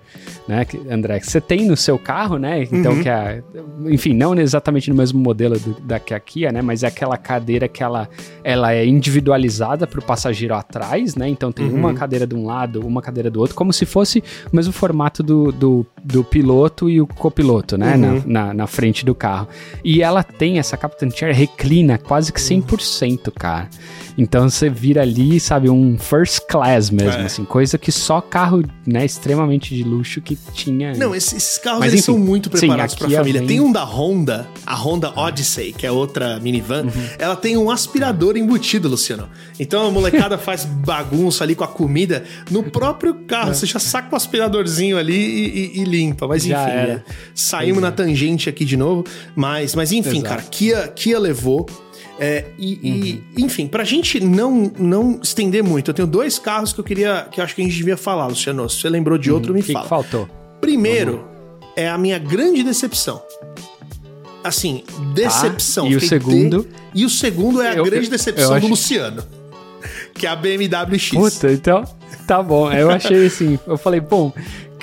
né, André? Que você tem no seu carro, né? Então, uhum. que é, enfim, não exatamente no mesmo modelo do, da que a Kia, né? Mas é aquela cadeira que ela, ela é individualizada para o passageiro atrás, né? Então tem uhum. uma cadeira de um lado, uma cadeira do outro, como se fosse o mesmo formato do, do, do piloto e o copiloto, né? Uhum. Na, na, na, frente do carro. E ela tem essa Captain Chair reclina quase que 100%, cara. Então você vira ali, sabe, um first class mesmo, é. assim, coisa que só carro, né, extremamente de luxo que tinha. Não, esses, esses carros Mas, eles enfim, são muito preparados para a família. Vem... Tem um da Honda, a Honda Odyssey, que é outra minivan, uhum. ela tem um aspirador embutido, Luciano. Então a molecada faz bagunça ali com a comida no próprio carro. É. Você já saca o aspiradorzinho ali e, e, e limpa. Mas enfim, é, saímos na tangente aqui de novo. Mas, mas enfim, Exato. cara, Kia, Kia levou é, e, uhum. e, enfim, pra gente não, não estender muito, eu tenho dois carros que eu queria, que eu acho que a gente devia falar, Luciano. Se você lembrou de outro, uhum. me que fala. Que faltou? Primeiro, uhum. é a minha grande decepção. Assim, decepção. Tá. E o segundo? De... E o segundo é a eu, grande decepção do acho... Luciano. Que é a BMW X. Puta, então. Tá bom. Eu achei assim. Eu falei, bom,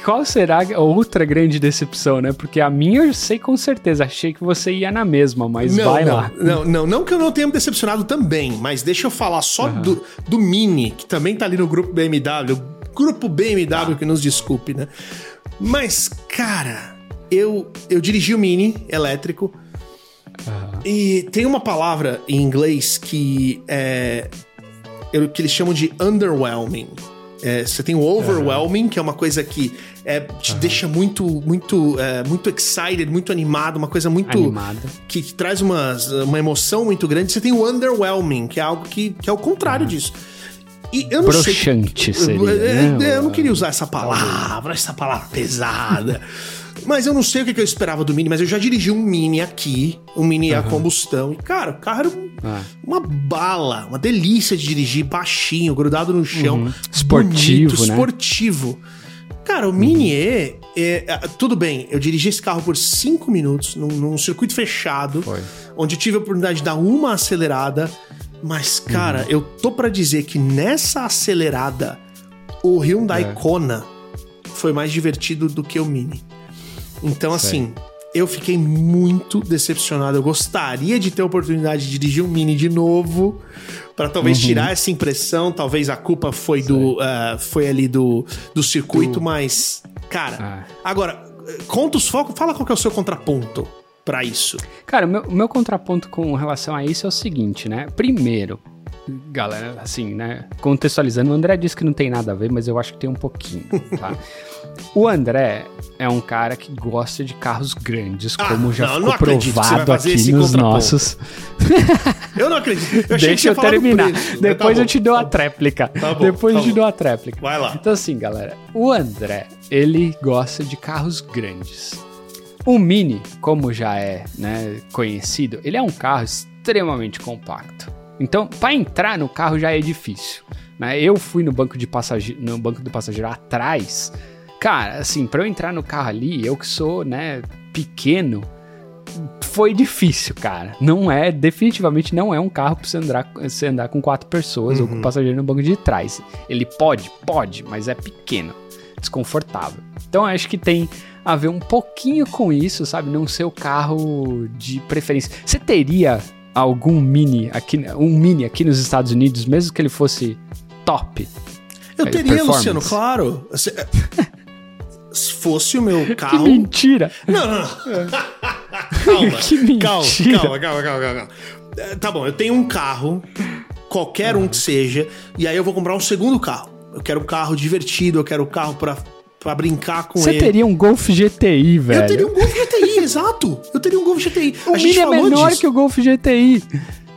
qual será a outra grande decepção, né? Porque a minha eu sei com certeza, achei que você ia na mesma, mas não, vai não, lá. Não, não, não que eu não tenha me decepcionado também, mas deixa eu falar só uhum. do, do Mini, que também tá ali no grupo BMW, grupo BMW que nos desculpe, né? Mas, cara, eu, eu dirigi o Mini elétrico uhum. e tem uma palavra em inglês que é que eles chamam de underwhelming. É, você tem o overwhelming, uhum. que é uma coisa que é, te uhum. deixa muito, muito, é, muito excited, muito animado, uma coisa muito. Animada. Que, que, traz uma, uma emoção muito grande. Você tem o underwhelming, que é algo que, que é o contrário uhum. disso. E eu não Broxante sei. Seria, é, né? Eu não queria usar essa palavra, essa palavra pesada. Mas eu não sei o que, eu esperava do Mini, mas eu já dirigi um Mini aqui, um Mini uhum. a combustão. E, cara, o carro era ah. uma bala, uma delícia de dirigir, baixinho, grudado no chão. Uhum. Esportivo, bonito, né? Esportivo. Cara, o Mini uhum. E, é, é, tudo bem, eu dirigi esse carro por cinco minutos num, num circuito fechado, Foi. onde eu tive a oportunidade de dar uma acelerada. Mas, cara, uhum. eu tô para dizer que nessa acelerada, o Hyundai é. Kona foi mais divertido do que o Mini. Então, assim, eu fiquei muito decepcionado. Eu gostaria de ter a oportunidade de dirigir um Mini de novo, para talvez uhum. tirar essa impressão. Talvez a culpa foi do, uh, foi ali do, do circuito, do... mas, cara. Ah. Agora, conta os focos. Fala qual que é o seu contraponto para isso. Cara, o meu, meu contraponto com relação a isso é o seguinte, né? Primeiro, galera, assim, né? Contextualizando, o André disse que não tem nada a ver, mas eu acho que tem um pouquinho, tá? o André é um cara que gosta de carros grandes, ah, como já não, ficou não provado aqui nos nossos. eu não acredito. Eu Deixa eu terminar. Tá Depois tá eu te dou a tréplica. Tá bom, Depois tá eu te dou a tréplica. Vai lá. Então, assim, galera, o André, ele gosta de carros grandes. O Mini, como já é né, conhecido, ele é um carro extremamente compacto. Então, para entrar no carro já é difícil. Né? Eu fui no banco, de passageiro, no banco do passageiro atrás. Cara, assim, para eu entrar no carro ali, eu que sou, né, pequeno, foi difícil, cara. Não é, definitivamente não é um carro pra você andar, você andar com quatro pessoas uhum. ou com o uhum. passageiro no banco de trás. Ele pode, pode, mas é pequeno, desconfortável. Então acho que tem a ver um pouquinho com isso, sabe? Não ser o carro de preferência. Você teria algum mini aqui, um mini aqui nos Estados Unidos, mesmo que ele fosse top? Eu teria, Luciano, claro. Se, se fosse o meu carro. Que mentira! Não, não, não. calma, que mentira. calma, calma, calma, calma, calma. É, tá bom, eu tenho um carro, qualquer um que seja, e aí eu vou comprar um segundo carro. Eu quero um carro divertido, eu quero um carro pra, pra brincar com Você ele. Você teria um Golf GTI, velho. Eu teria um Golf GTI, exato. Eu teria um Golf GTI. O a gente é menor disso. que o Golf GTI.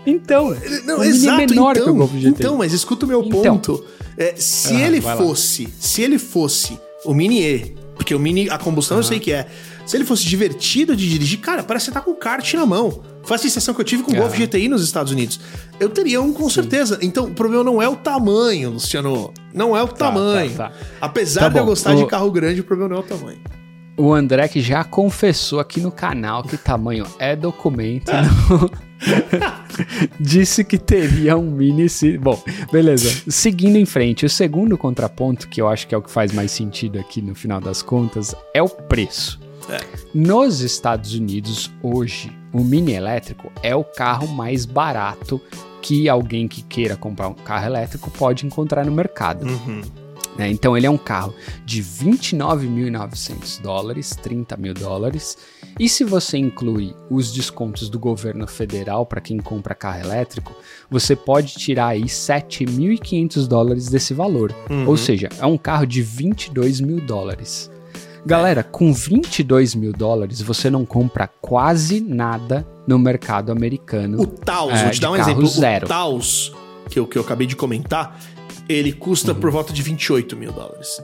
Então, não, o é exato, é menor então, que o Golf GTI. Então, mas escuta o meu então. ponto. É, se ele fosse, se ele fosse o Mini E, porque o Mini, a combustão eu sei que é. Se ele fosse divertido de dirigir, cara, parece que você tá com o kart na mão. Foi a sensação que eu tive com o Golf GTI nos Estados Unidos. Eu teria um com Sim. certeza. Então, o problema não é o tamanho, Luciano. Não é o tá, tamanho. Tá, tá. Apesar tá de eu gostar o... de carro grande, o problema não é o tamanho. O André que já confessou aqui no canal que tamanho é documento. Disse que teria um mini. Bom, beleza. Seguindo em frente, o segundo contraponto, que eu acho que é o que faz mais sentido aqui no final das contas, é o preço. É. Nos Estados Unidos, hoje, o mini elétrico é o carro mais barato que alguém que queira comprar um carro elétrico pode encontrar no mercado. Uhum. É, então ele é um carro de 29.900 dólares, 30 mil dólares. E se você inclui os descontos do governo federal para quem compra carro elétrico, você pode tirar aí 7.500 dólares desse valor. Uhum. Ou seja, é um carro de 22 mil dólares. Galera, com 22 mil dólares você não compra quase nada no mercado americano. O Taos, é, vou te dar um exemplo. Zero. O Taos, que eu, que eu acabei de comentar, ele custa uhum. por volta de 28 mil dólares.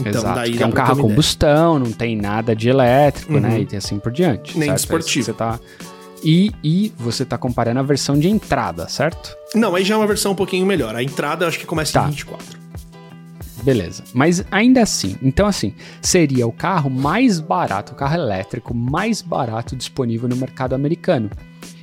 Então, Exato, daí que é um carro a combustão, não tem nada de elétrico, né, uhum. né? E assim por diante. Nem certo? esportivo. Você tá... E, e você tá comparando a versão de entrada, certo? Não, aí já é uma versão um pouquinho melhor. A entrada eu acho que começa tá. em 24. Beleza. Mas ainda assim, então assim, seria o carro mais barato, o carro elétrico mais barato disponível no mercado americano.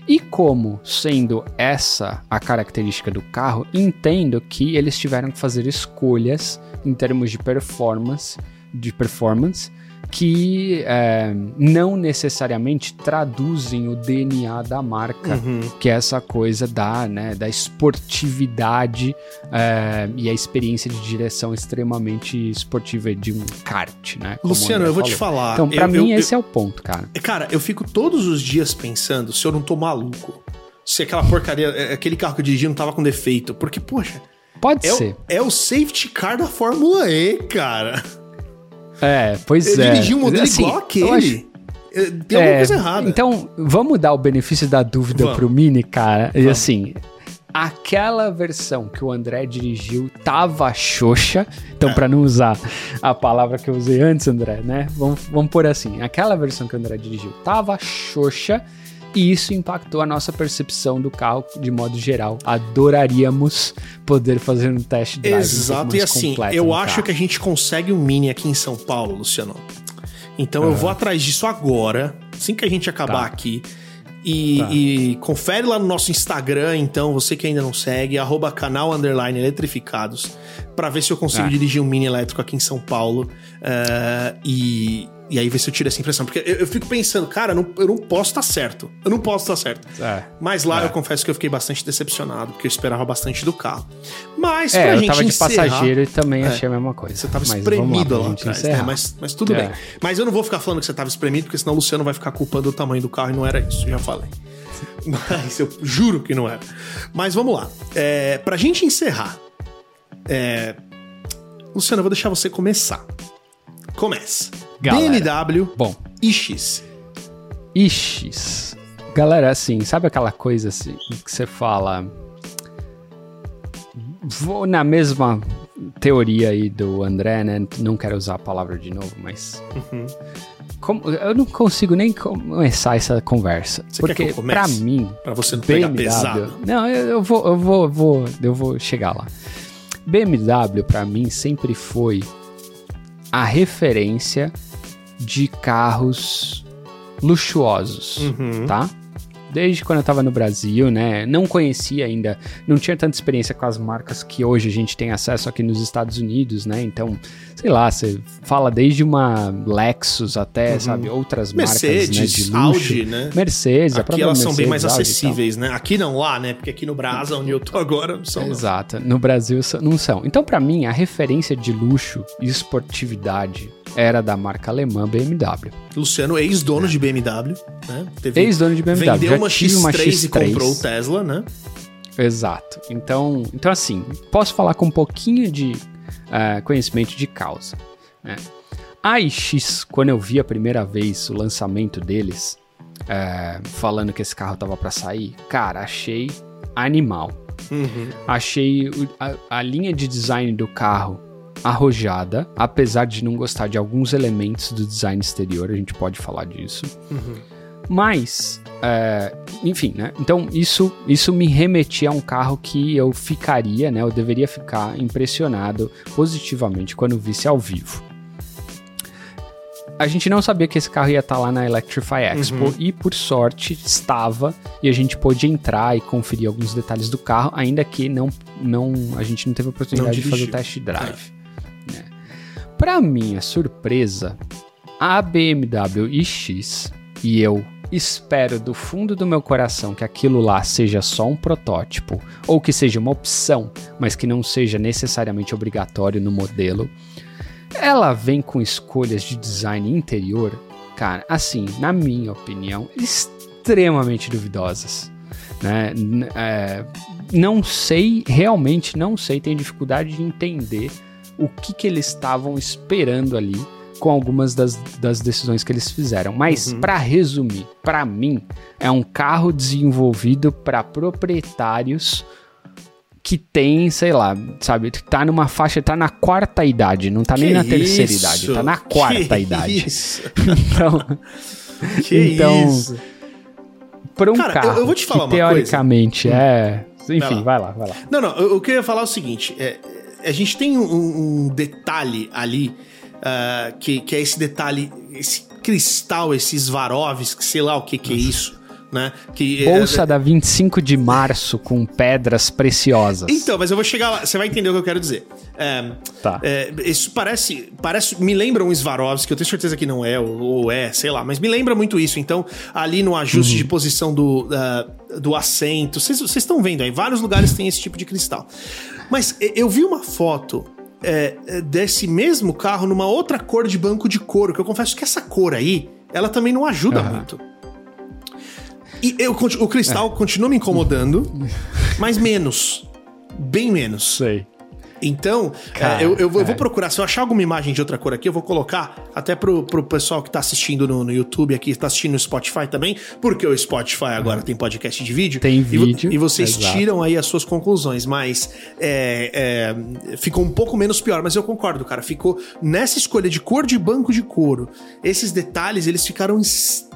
E como sendo essa a característica do carro, entendo que eles tiveram que fazer escolhas em termos de performance, de performance que é, não necessariamente traduzem o DNA da marca, uhum. que é essa coisa da, né, da esportividade é, e a experiência de direção extremamente esportiva de um kart, né? Luciano, eu vou falou. te falar. Então, para mim, eu, esse eu, é o ponto, cara. Cara, eu fico todos os dias pensando se eu não tô maluco. Se aquela porcaria, é, aquele carro que eu dirigi não tava com defeito. Porque, poxa. Pode é ser. O, é o safety car da Fórmula E, cara. É, pois eu é. Eu dirigi um modelo assim, igual aquele. Acho... É, tem alguma é, coisa errada. Então, vamos dar o benefício da dúvida vamos. pro Mini, cara. Vamos. E assim, aquela versão que o André dirigiu tava xoxa. Então, é. para não usar a palavra que eu usei antes, André, né? Vamos, vamos pôr assim: aquela versão que o André dirigiu tava xoxa e isso impactou a nossa percepção do carro de modo geral. Adoraríamos poder fazer um teste drive. Exato, um e assim, eu acho carro. que a gente consegue um Mini aqui em São Paulo, Luciano. Então uhum. eu vou atrás disso agora, assim que a gente acabar tá. aqui. E, tá. e, confere lá no nosso Instagram, então, você que ainda não segue, arroba canal underline eletrificados, para ver se eu consigo é. dirigir um mini elétrico aqui em São Paulo. Uh, e, e aí ver se eu tiro essa impressão. Porque eu, eu fico pensando, cara, não, eu não posso estar tá certo. Eu não posso estar tá certo. É, Mas lá é. eu confesso que eu fiquei bastante decepcionado, porque eu esperava bastante do carro. Mas é, pra eu gente tava encerrar, de passageiro e também é, achei a mesma coisa. Você tava mas espremido lá, lá atrás, né? mas, mas tudo é. bem. Mas eu não vou ficar falando que você tava espremido, porque senão o Luciano vai ficar culpando o tamanho do carro e não era isso, já falei. Mas eu juro que não era. Mas vamos lá. É, pra gente encerrar, é... Luciano, eu vou deixar você começar. Começa. Galera. BMW Bom. iX. iX. Galera, assim, sabe aquela coisa assim, que você fala. Vou na mesma teoria aí do André, né? Não quero usar a palavra de novo, mas. Uhum. Como, eu não consigo nem começar essa conversa. Você porque para mim, para você não BMW, pegar pesado. Não, eu, eu, vou, eu vou, eu vou, eu vou chegar lá. BMW para mim sempre foi a referência de carros luxuosos, uhum. tá? Desde quando eu tava no Brasil, né? Não conhecia ainda, não tinha tanta experiência com as marcas que hoje a gente tem acesso aqui nos Estados Unidos, né? Então, sei lá, você fala desde uma Lexus até, uhum. sabe, outras Mercedes, marcas, né, de luxo. Audi, né? Mercedes, aqui a própria elas Mercedes, são bem mais Audi acessíveis, né? Aqui não lá, né? Porque aqui no Brasil, onde eu tô agora, não são. Exato, no Brasil não são. Então, para mim, a referência de luxo e esportividade era da marca alemã BMW. Luciano, ex-dono é. de BMW, né? Ex-dono de BMW. Vendeu uma X3, uma X3 e comprou o Tesla, né? Exato. Então, então assim, posso falar com um pouquinho de uh, conhecimento de causa. Né? A iX, quando eu vi a primeira vez o lançamento deles, uh, falando que esse carro tava para sair, cara, achei animal. Uhum. Achei a, a linha de design do carro arrojada, apesar de não gostar de alguns elementos do design exterior, a gente pode falar disso. Uhum. Mas, é, enfim, né? Então isso, isso me remetia a um carro que eu ficaria, né? Eu deveria ficar impressionado positivamente quando visse ao vivo. A gente não sabia que esse carro ia estar lá na Electrify Expo uhum. e por sorte estava e a gente pôde entrar e conferir alguns detalhes do carro, ainda que não, não a gente não teve a oportunidade de fazer o test drive. É. Para minha surpresa, a BMW iX e eu espero do fundo do meu coração que aquilo lá seja só um protótipo ou que seja uma opção, mas que não seja necessariamente obrigatório no modelo. Ela vem com escolhas de design interior, cara, assim, na minha opinião, extremamente duvidosas. Né? É, não sei, realmente não sei, tenho dificuldade de entender o que, que eles estavam esperando ali com algumas das, das decisões que eles fizeram. Mas, uhum. para resumir, para mim, é um carro desenvolvido para proprietários que tem, sei lá, sabe, tá numa faixa, tá na quarta idade, não tá que nem na terceira isso? idade, tá na quarta que idade. Isso? então, que então, isso? Pra um Cara, carro eu, eu vou te falar que, teoricamente coisa. é, enfim, vai lá. vai lá, vai lá. Não, não, eu, eu queria falar o seguinte, é, a gente tem um, um detalhe ali uh, que, que é esse detalhe, esse cristal, esses Varovs, que sei lá o que, que é isso. Né? Que, Bolsa é, da 25 de março com pedras preciosas. Então, mas eu vou chegar lá, você vai entender o que eu quero dizer. É, tá. É, isso parece, parece. Me lembra um Swarovski, eu tenho certeza que não é, ou, ou, é, sei lá, mas me lembra muito isso. Então, ali no ajuste uhum. de posição do, uh, do assento, vocês estão vendo aí, vários lugares tem esse tipo de cristal. Mas eu vi uma foto é, é, desse mesmo carro numa outra cor de banco de couro, que eu confesso que essa cor aí, ela também não ajuda uhum. muito. E eu, o cristal é. continua me incomodando, mas menos. Bem menos. Sei. Então, Cara, é, eu, eu, vou, eu, vou, procurar. Se eu achar alguma imagem de outra cor aqui, eu vou colocar até pro, pro pessoal que tá assistindo no, no YouTube aqui, tá assistindo no Spotify também, porque o Spotify agora tem podcast de vídeo. Tem vídeo. E, e vocês exato. tiram aí as suas conclusões, mas é, é, ficou um pouco menos pior. Mas eu concordo, cara. Ficou nessa escolha de cor de banco de couro. Esses detalhes, eles ficaram extremamente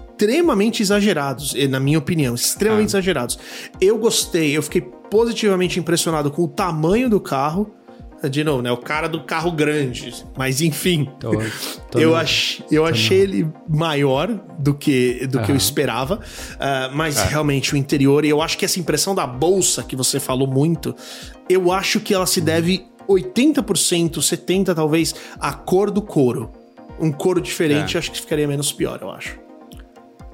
exagerados, na minha opinião, extremamente ah. exagerados. Eu gostei, eu fiquei positivamente impressionado com o tamanho do carro de novo, né? O cara do carro grande. Mas enfim. Tô, tô eu, ach, eu achei ele maior do que, do que eu esperava. Uh, mas é. realmente o interior, e eu acho que essa impressão da bolsa que você falou muito, eu acho que ela se deve 80%, 70% talvez, à cor do couro. Um couro diferente, é. acho que ficaria menos pior, eu acho.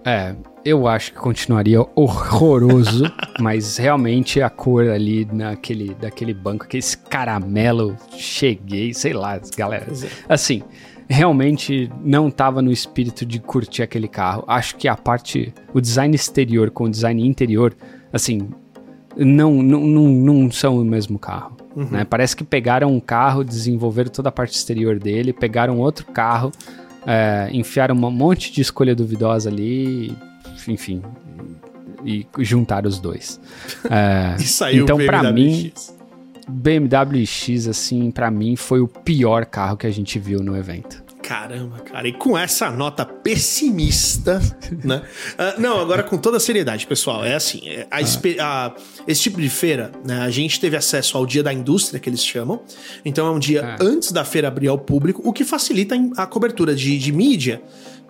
É, eu acho que continuaria horroroso, mas realmente a cor ali naquele, daquele banco, aquele caramelo, cheguei, sei lá, galera. É. Assim, realmente não tava no espírito de curtir aquele carro. Acho que a parte, o design exterior com o design interior, assim, não, não, não, não são o mesmo carro. Uhum. Né? Parece que pegaram um carro, desenvolveram toda a parte exterior dele, pegaram outro carro é, enfiaram um monte de escolha duvidosa ali, enfim, e, juntaram os dois. É, e saiu então, para mim, BMW X, assim, para mim foi o pior carro que a gente viu no evento. Caramba, cara. E com essa nota pessimista, né? Uh, não, agora com toda seriedade, pessoal. É assim, é, a, ah. a, esse tipo de feira, né, a gente teve acesso ao dia da indústria, que eles chamam. Então é um dia ah. antes da feira abrir ao público, o que facilita a cobertura de, de mídia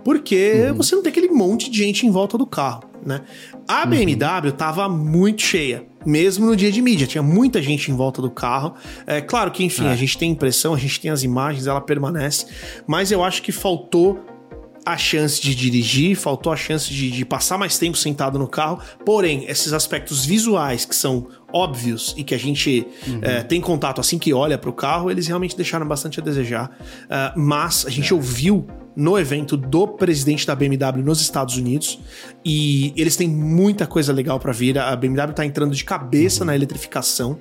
porque uhum. você não tem aquele monte de gente em volta do carro, né? A BMW estava uhum. muito cheia, mesmo no dia de mídia, tinha muita gente em volta do carro. É claro que, enfim, é. a gente tem impressão, a gente tem as imagens, ela permanece, mas eu acho que faltou a chance de dirigir, faltou a chance de, de, passar mais tempo sentado no carro. Porém, esses aspectos visuais que são óbvios e que a gente uhum. é, tem contato assim que olha para o carro, eles realmente deixaram bastante a desejar. Uh, mas a gente é. ouviu no evento do presidente da BMW nos Estados Unidos e eles têm muita coisa legal para vir. A BMW está entrando de cabeça na eletrificação,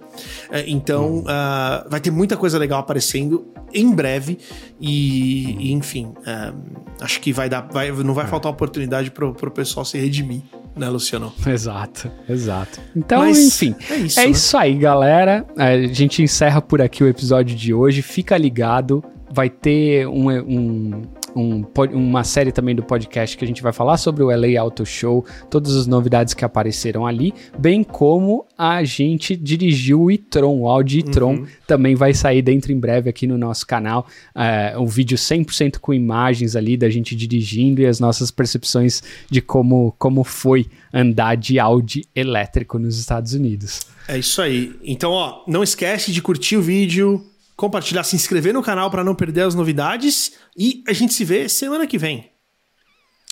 é, então uh, vai ter muita coisa legal aparecendo em breve e, e enfim, uh, acho que vai dar, vai, não vai é. faltar oportunidade para o pessoal se redimir né, Luciano? Exato, exato. Então, Mas enfim, é, isso, é né? isso aí, galera. A gente encerra por aqui o episódio de hoje. Fica ligado, vai ter um, um um, uma série também do podcast que a gente vai falar sobre o LA Auto Show, todas as novidades que apareceram ali, bem como a gente dirigiu o e-tron, o Audi e-tron uhum. também vai sair dentro em breve aqui no nosso canal, é, um vídeo 100% com imagens ali da gente dirigindo e as nossas percepções de como, como foi andar de Audi elétrico nos Estados Unidos. É isso aí. Então, ó, não esquece de curtir o vídeo, compartilhar, se inscrever no canal para não perder as novidades e a gente se vê semana que vem.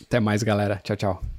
Até mais, galera. Tchau, tchau.